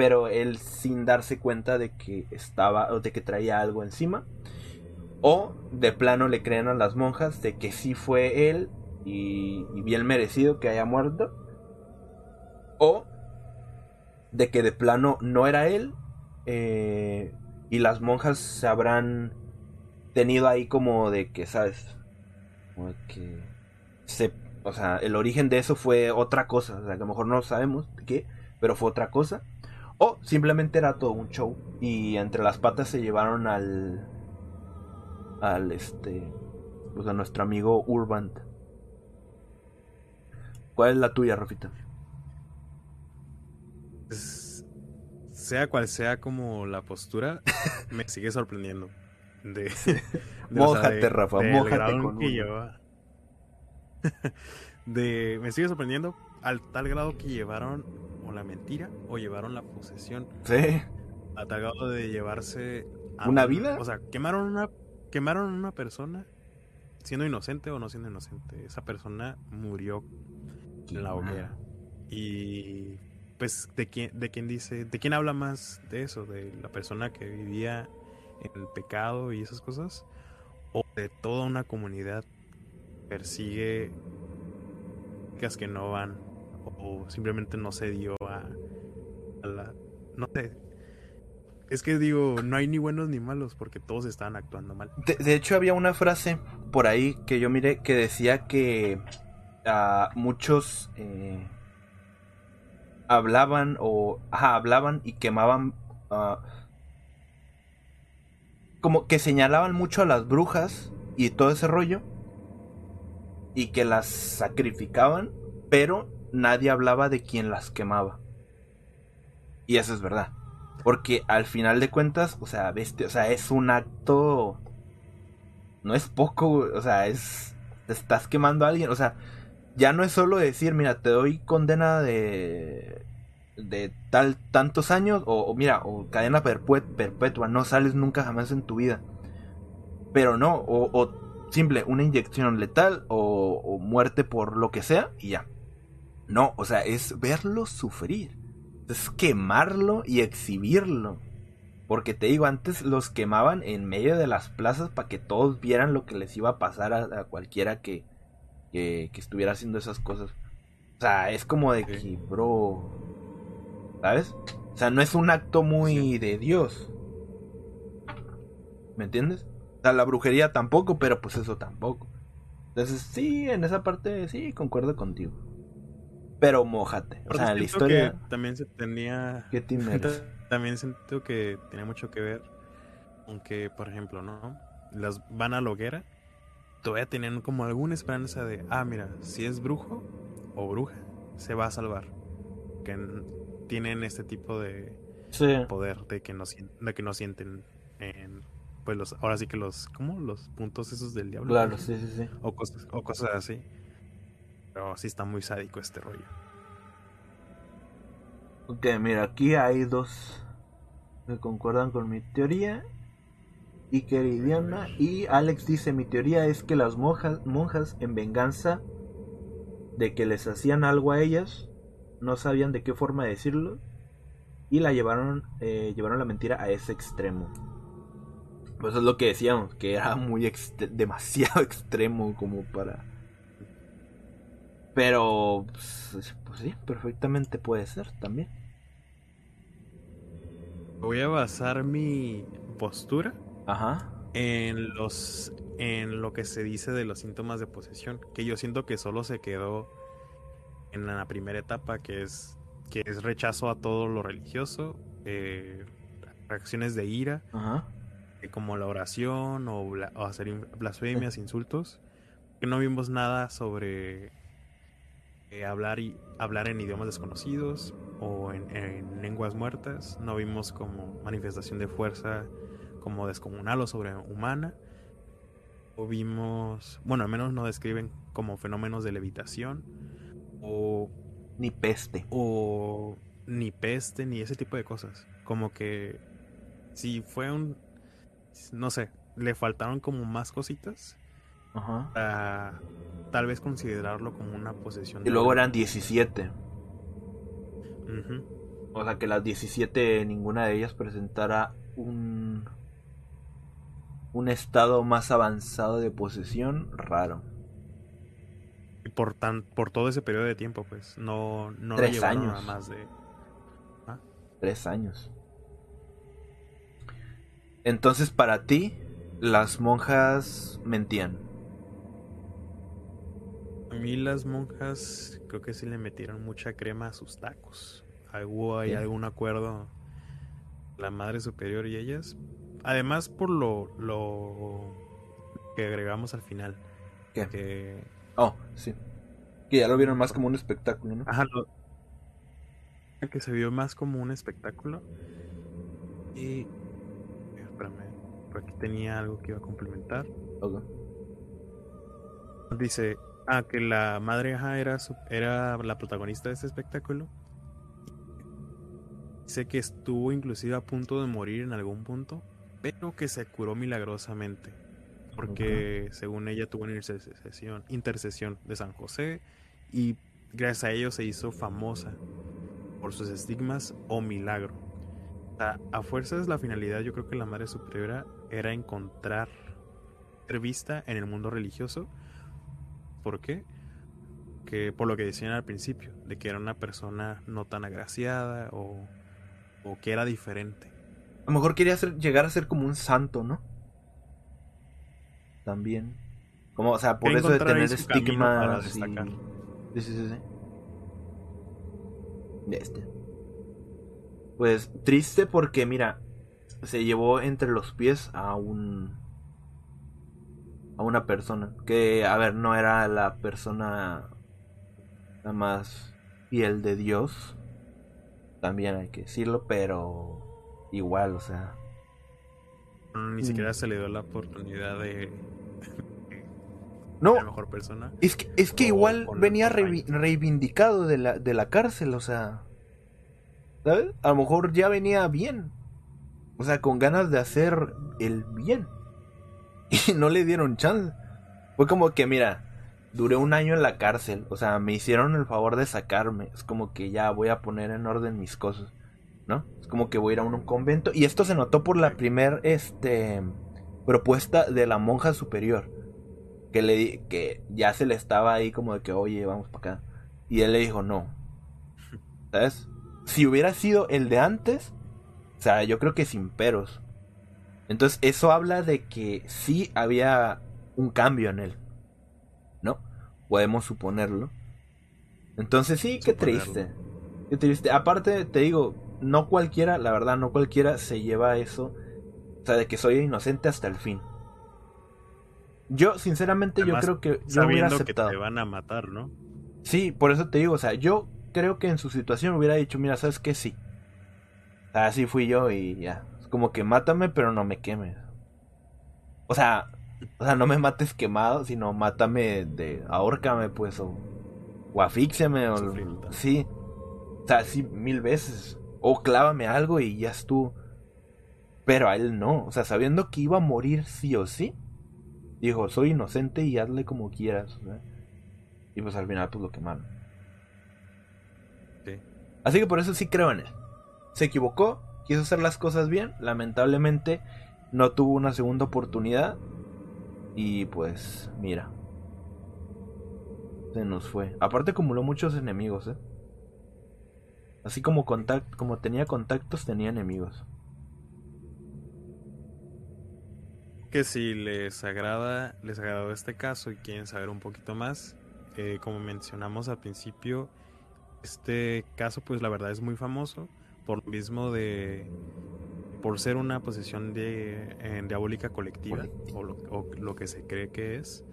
pero él sin darse cuenta de que estaba o de que traía algo encima o de plano le creen a las monjas de que sí fue él y, bien merecido que haya muerto o de que de plano no era él eh, y las monjas se habrán tenido ahí como de que sabes que se o sea el origen de eso fue otra cosa o sea, a lo mejor no sabemos qué pero fue otra cosa o simplemente era todo un show. Y entre las patas se llevaron al. al este. Pues a nuestro amigo Urban. ¿Cuál es la tuya, Rafita? Pues,
sea cual sea como la postura, me sigue sorprendiendo. De, mójate, Rafa, mójate con de, Me sigue sorprendiendo al tal grado que llevaron o la mentira o llevaron la posesión. Sí. Atacado de llevarse
a una vida.
O sea, quemaron una quemaron una persona siendo inocente o no siendo inocente. Esa persona murió en la hoguera. Y pues de quién de quién dice, de quién habla más de eso, de la persona que vivía en el pecado y esas cosas o de toda una comunidad persigue que no van o simplemente no se dio a, a la... No sé, es que digo, no hay ni buenos ni malos porque todos estaban actuando mal.
De, hecho, había una frase por ahí que yo miré que decía que ah, muchos eh, hablaban o hablaban y quemaban. Ah, como que señalaban mucho a las brujas y todo ese rollo. Y que las sacrificaban, pero nadie hablaba de quien las quemaba. Y eso es verdad. Porque al final de cuentas, o sea, o sea, es un acto. No es poco, o sea, es. estás quemando a alguien. O sea, ya no es solo decir, mira, te doy condena de. de tal, tantos años, o, mira, o cadena perpetua, no sales nunca jamás en tu vida. Pero no, o, simple, una inyección letal, o muerte por lo que sea, y ya. No, o sea, es verlo sufrir. Es quemarlo y exhibirlo. Porque te digo, antes los quemaban en medio de las plazas para que todos vieran lo que les iba a pasar a, cualquiera que, que, que, estuviera haciendo esas cosas. O sea, es como de que, bro. ¿Sabes? O sea, no es un acto muy de Dios. ¿Me entiendes? O sea, la brujería tampoco, pero pues eso tampoco. Entonces, sí, en esa parte sí, concuerdo contigo pero mojate. O sea, la historia.
también se tenía. también siento que tiene mucho que ver. Aunque, por ejemplo, ¿no? Las van a la hoguera. Todavía tienen como alguna esperanza de. Ah, mira, si es brujo o bruja, se va a salvar. Que tienen este tipo de poder de que no, de que no sienten. En, pues los, ahora sí que los. ¿Cómo? Los puntos esos del diablo. Claro, sí, sí, sí. O cosas, o cosas así. Pero sí está muy sádico este rollo.
Ok, mira, aquí hay dos que concuerdan con mi teoría. Y Queridiana y Alex dice, mi teoría es que las monjas, monjas en venganza de que les hacían algo a ellas, no sabían de qué forma decirlo y la llevaron eh, llevaron la mentira a ese extremo pues es lo que decíamos que era muy demasiado extremo como para pero, pues, pues, sí, perfectamente puede ser también.
Voy a basar mi postura en los en lo que se dice de los síntomas de posesión, que yo siento que solo se quedó en la primera etapa, que es que es rechazo a todo lo religioso, eh, reacciones de ira, Ajá. Eh, como la oración o, hacer blasfemias, insultos. Que no vimos nada sobre eh, hablar, y, hablar en idiomas desconocidos o en, en, lenguas muertas. No vimos como manifestación de fuerza como descomunal o sobrehumana. O vimos, bueno, al menos no describen como fenómenos de levitación o...
Ni peste.
O ni peste, ni ese tipo de cosas. Como que si fue un... No sé, le faltaron como más cositas tal vez considerarlo como una posesión.
Y luego eran 17. O sea que las 17, ninguna de ellas presentara un, un estado más avanzado de posesión raro.
Y por, tan, por todo ese periodo de tiempo, pues, no, no
Tres años.
más de...
¿ah? Tres años. Entonces, para ti, las monjas mentían.
A mí las monjas creo que sí le metieron mucha crema a sus tacos. hay algún acuerdo la madre superior y ellas. Además por lo, lo que agregamos al final.
Que... Oh, sí. Que ya lo vieron más como un espectáculo, ¿no? Ajá,
que se vio más como un espectáculo. Y... Espérame, por aquí tenía algo que iba a complementar. Okay. Dice, a que la madre era, era la protagonista de este espectáculo. Sé que estuvo inclusive a punto de morir en algún punto, pero que se curó milagrosamente. Porque según ella tuvo una intercesión, de San José y gracias a ello se hizo famosa por sus estigmas o milagro. A, fuerzas la finalidad yo creo que la Madre Superiora era encontrar ser vista en el mundo religioso ¿Por qué? Que por lo que decían al principio, de que era una persona no tan agraciada o, que era diferente.
A lo mejor quería llegar a ser como un santo, ¿no? También. Como, o sea, por eso de tener estigma Sí, sí, sí. Este. Pues triste porque, mira, se llevó entre los pies a un a una persona. Que, a ver, no era la persona la más fiel de Dios. También hay que decirlo, pero igual, o
sea. Mm, ni siquiera mm. se le dio la oportunidad de.
no. La mejor persona. Es que, es que igual venía reivindicado de la, de la cárcel, o sea. ¿Sabes? A lo mejor ya venía bien. O sea, con ganas de hacer el bien. y no le dieron chance. Fue como que, mira, duré un año en la cárcel, o sea, me hicieron el favor de sacarme, es como que ya voy a poner en orden mis cosas, ¿no? Es como que voy a ir a un convento y esto se notó por la primer este propuesta de la monja superior que le que ya se le estaba ahí como de que, "Oye, vamos para acá." Y él le dijo, "No." ¿Sabes? Si hubiera sido el de antes, o sea, yo creo que sin peros, entonces, eso habla de que sí había un cambio en él. ¿No? Podemos suponerlo. Entonces, sí, qué triste. Qué triste. Aparte, te digo, no cualquiera, la verdad, no cualquiera se lleva eso. O sea, de que soy inocente hasta el fin. Yo, sinceramente, yo creo que yo hubiera
aceptado. que te van a matar, ¿no?
Sí, por eso te digo, o sea, yo creo que en su situación hubiera dicho, mira, ¿sabes qué? Sí. así fui yo y ya, como que mátame, pero no me quemes. O sea, o sea, no me mates quemado, sino mátame de ahorcame pues, o, o afíxiame, o sí. O sea, sí, mil veces. O clávame algo y ya estuvo. Pero a él no. O sea, sabiendo que iba a morir sí o sí, dijo, soy inocente y hazle como quieras. Y pues al final, pues lo quemaron. Sí. Así que por eso sí creo en él. Se equivocó, quiso hacer las cosas bien, lamentablemente no tuvo una segunda oportunidad y pues mira, se nos fue. Aparte acumuló muchos enemigos, ¿eh? Así como, como tenía contactos, tenía enemigos.
Que si les agrada, les agradó este caso y quieren saber un poquito más, eh, como mencionamos al principio, este caso pues la verdad es muy famoso por mismo de por ser una posesión de, eh, diabólica colectiva o lo, que se cree que es.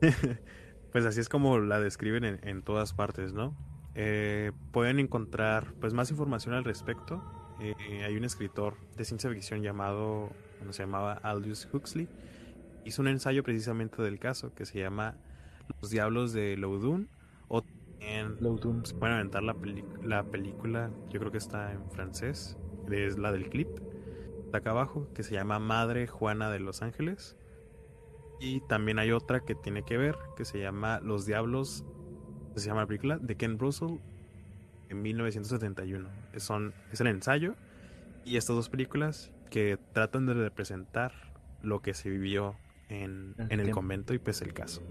pues así es como la describen en, todas partes, ¿no? Eh, pueden encontrar pues más información al respecto. Eh, hay un escritor de ciencia ficción llamado, se llamaba Aldous Huxley, hizo un ensayo precisamente del caso que se llama Los Diablos de Loudun en,
pueden
aventar la, película, yo creo que está en francés, es la del clip, está acá abajo, que se llama Madre Juana de Los Ángeles. Y también hay otra que tiene que ver, que se llama Los Diablos, se llama la película, de Ken Russell, en 1971. Son, es el ensayo y estas dos películas que tratan de representar lo que se vivió en, en el convento y pues el caso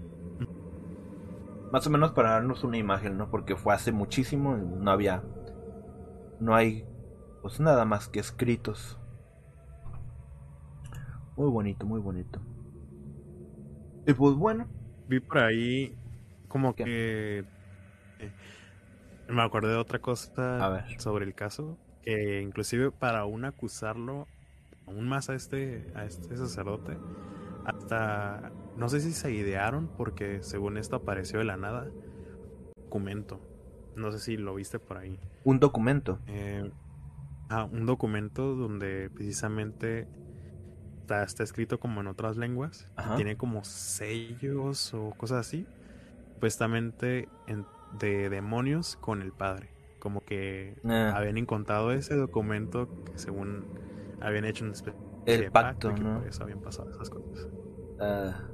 más o menos para darnos una imagen, ¿no? Porque fue hace muchísimo, no había, no hay, pues nada más que escritos. Muy bonito, muy bonito. Y pues bueno.
Vi por ahí como que... Eh, me acordé de otra cosa sobre el caso, que inclusive para aún acusarlo aún más a este, a este sacerdote, hasta no sé si se idearon porque según esto apareció de la nada. Documento. No sé si lo viste por ahí.
Un documento.
Eh, ah, un documento donde precisamente está, escrito como en otras lenguas. tiene como sellos o cosas así. Supuestamente de demonios con el padre. Como que ah. habían encontrado ese documento que según habían hecho un el pacto, eso habían pasado esas cosas. Ah.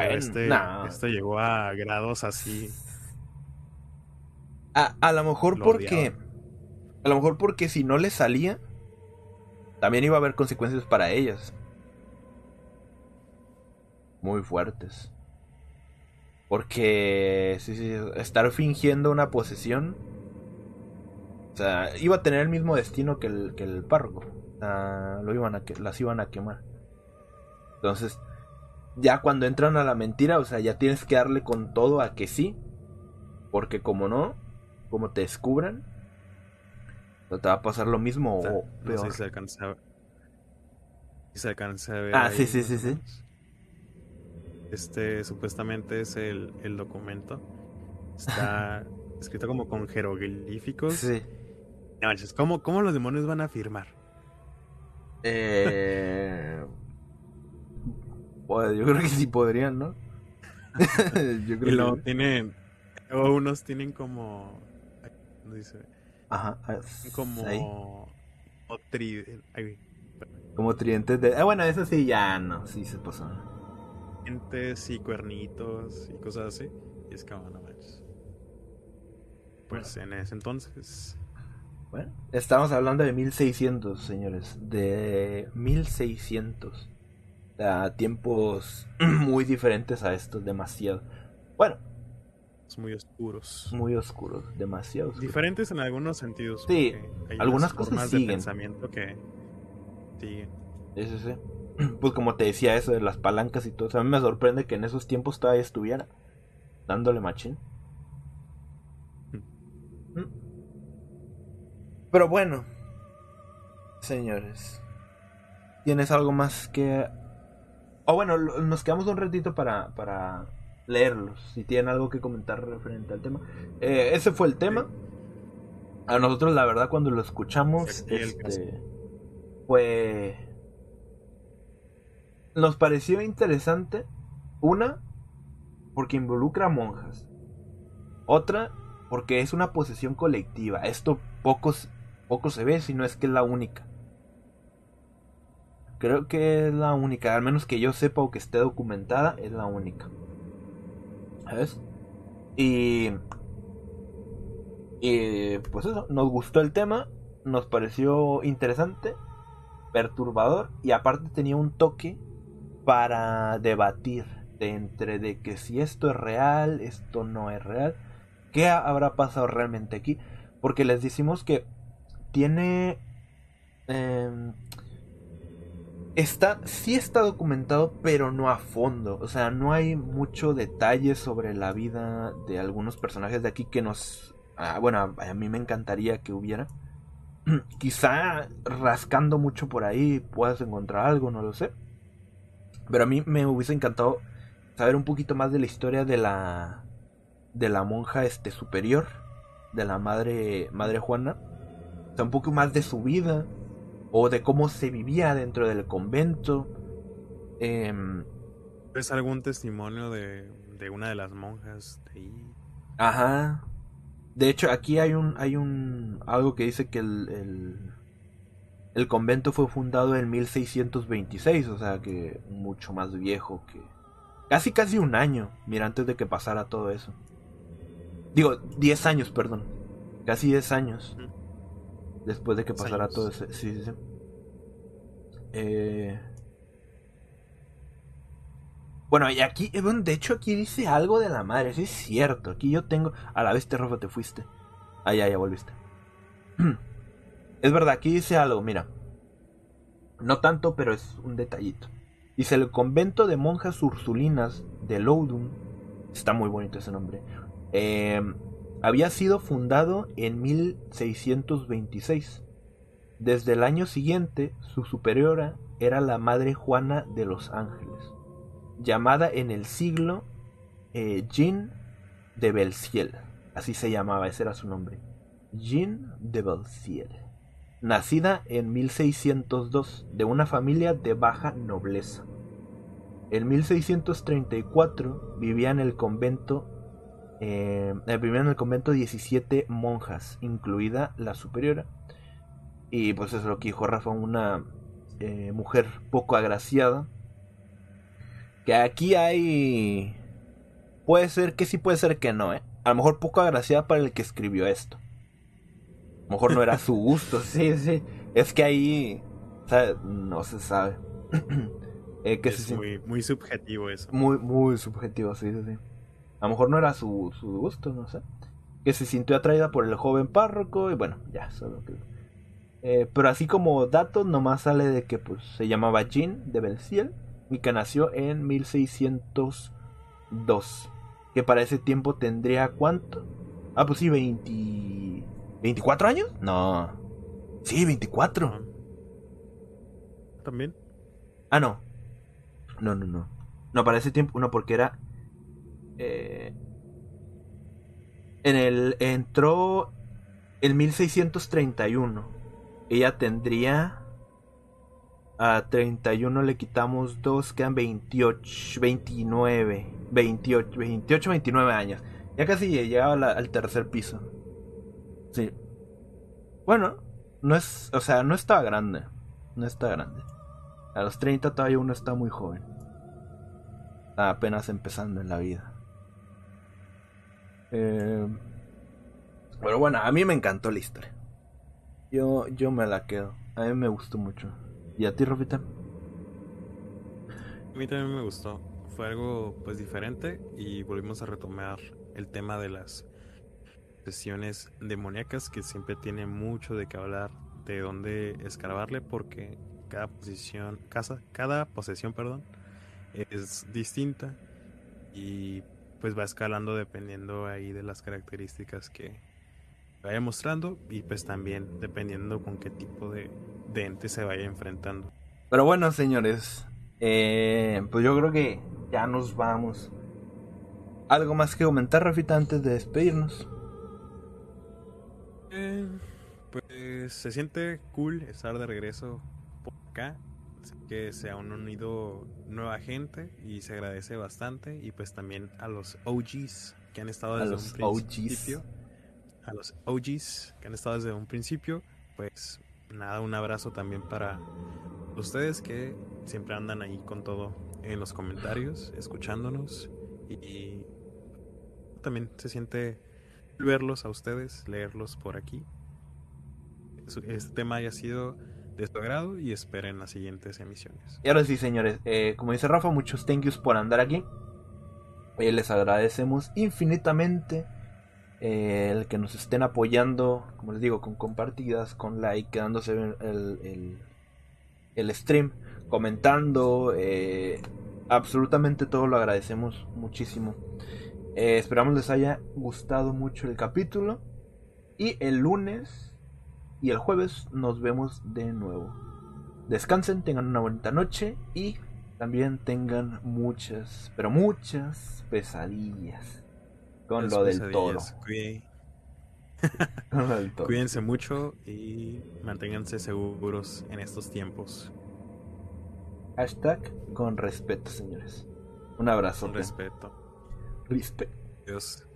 Este, este, llegó a grados así. A,
lo mejor porque. A lo mejor porque si no le salía, también iba a haber consecuencias para ellas. Muy fuertes. Porque sí, estar fingiendo una posesión. O sea, iba a tener el mismo destino que el, que el párroco. Ah, lo iban a, las iban a quemar. Entonces, ya cuando entran a la mentira, o sea, ya tienes que darle con todo a que sí. Porque como no, como te descubran, no te va a pasar lo mismo o, peor. si se
alcanza
a...
se alcanza
ver. Ah, sí, sí, sí, sí.
Este supuestamente es el, el documento. Está escrito como con jeroglíficos. Sí. No, ¿cómo, ¿cómo los demonios van a firmar? Eh
yo creo que sí podrían, ¿no?
yo creo y luego tienen, o unos tienen como, ¿cómo dice? Ajá, ah, como, o eh,
como tridentes de, ah, bueno, eso sí ya no, sí se pasó.
Tridentes y cuernitos y cosas así, y es que no Pues en ese entonces.
Bueno, estamos hablando de 1600, señores, de 1600 a tiempos muy diferentes a estos, demasiado. Bueno.
Muy oscuros.
Muy oscuros, demasiado
Diferentes en algunos sentidos.
Sí, algunas cosas siguen. De pensamiento que Sí, sí. Pues como te decía eso de las palancas y todo, a mí me sorprende que en esos tiempos todavía estuviera dándole machín. Mm. Mm. Pero bueno, señores, ¿tienes algo más que oh, bueno, nos quedamos un ratito para, para leerlos, si tienen algo que comentar referente al tema. Eh, ese fue el tema. A nosotros, la verdad, cuando lo escuchamos, este, fue... Nos pareció interesante, una, porque involucra monjas. Otra, porque es una posesión colectiva. Esto pocos, poco se ve, si no es que es la única. Creo que es la única, al menos que yo sepa o que esté documentada, es la única. ¿Sabes? Y. Y pues eso, nos gustó el tema, nos pareció interesante, perturbador y aparte tenía un toque para debatir de entre de que si esto es real, esto no es real, qué habrá pasado realmente aquí, porque les decimos que tiene eh, está, sí está documentado, pero no a fondo. O sea, no hay mucho detalle sobre la vida de algunos personajes de aquí que nos... Ah, bueno, a, mí me encantaría que hubiera. Quizá rascando mucho por ahí puedas encontrar algo, no lo sé. Pero a mí me hubiese encantado saber un poquito más de la historia de la de la monja este superior, de la madre madre Juana, o sea, un poco más de su vida, o de cómo se vivía dentro del convento.
Em, ¿Es algún testimonio de, de, una de las monjas de ahí?
Ajá. De hecho, aquí hay un hay un algo que dice que el, convento fue fundado en 1626, o sea que mucho más viejo que casi casi un año, mira, antes de que pasara todo eso. Digo, 10 años, perdón. Casi 10 años. Después de que pasara todo ese. Sí, sí, sí. Eh... Bueno, y aquí, eh, de hecho, aquí dice algo de la madre, sí es cierto. Aquí yo tengo. A la vez, te rojo te fuiste. Ah, ya, ya volviste. Es verdad, aquí dice algo, mira. No tanto, pero es un detallito. Dice: el convento de monjas ursulinas de Loudun. Está muy bonito ese nombre. Eh, había sido fundado en 1626. Desde el año siguiente, su superiora era la Madre Juana de los Ángeles, llamada en el siglo eh, Jean de Belciel. Así se llamaba, ese era su nombre. Jean de Belciel. Nacida en 1602 de una familia de baja nobleza. En 1634 vivía en el convento eh, el primero en el convento 17 monjas, incluida la superiora. Y pues eso es lo que dijo Rafa, una eh, mujer poco agraciada. Que aquí hay... Puede ser que sí, puede ser que no, ¿eh? A lo mejor poco agraciada para el que escribió esto. A lo mejor no era su gusto, sí, sí. Es que ahí... No se sabe.
Eh, es muy, subjetivo eso.
Muy, muy subjetivo, sí. sí a lo mejor no era su, gusto, no sé, que se sintió atraída por el joven párroco y bueno, ya, solo que... Eh, pero así como datos, nomás sale de que pues, se llamaba Jean de Belciel y que nació en 1602. Que para ese tiempo tendría cuánto? Ah, pues sí, ¿24
años?
No. Sí, 24.
¿También?
Ah, no. No, no, no. No, para ese tiempo, no, porque era eh, en el, entró en 1631. Ella tendría... A 31 le quitamos Dos quedan 28, 29, 28, 28, 29 años. Ya casi llegaba al tercer piso. Sí. Bueno, no es, o sea, no estaba grande. No está grande. A los 30 todavía uno está muy joven. apenas empezando en la vida. Eh, pero bueno, a mí me encantó la historia. Yo, yo me la quedo. A mí me gustó mucho. ¿Y a ti, Rofita? A
mí también me gustó. Fue algo pues diferente y volvimos a retomar el tema de las sesiones demoníacas que siempre tiene mucho de qué hablar, de dónde escarbarle porque cada posición, casa, cada posesión, perdón, es distinta y pues va escalando dependiendo ahí de las características que vaya mostrando y pues también dependiendo con qué tipo de, de ente se vaya enfrentando.
Pero bueno, señores, eh, pues yo creo que ya nos vamos. ¿Algo más que comentar, Rafita, antes de despedirnos? Eh,
pues se siente cool estar de regreso por acá que se han unido nueva gente y se agradece bastante. Y pues también a los OGs que han estado desde un principio. A los OGs que han estado desde un principio. Pues nada, un abrazo también para ustedes que siempre andan ahí con todo en los comentarios, escuchándonos. Y, y también se siente verlos a ustedes, leerlos por aquí. Este tema haya sido de su agrado y esperen las siguientes emisiones.
Y ahora sí, señores, eh, como dice Rafa, muchos thank yous por andar aquí. Eh, les agradecemos infinitamente eh, el que nos estén apoyando, como les digo, con compartidas, con like, quedándose el, el stream, comentando. absolutamente todo lo agradecemos muchísimo. esperamos les haya gustado mucho el capítulo. Y el lunes y el jueves nos vemos de nuevo. Descansen, tengan una bonita noche y también tengan muchas, pero muchas pesadillas con lo del toro.
Cuídense mucho y manténganse seguros en estos tiempos.
Hashtag con respeto, señores. Un abrazo. Con respeto. Respeto. Dios.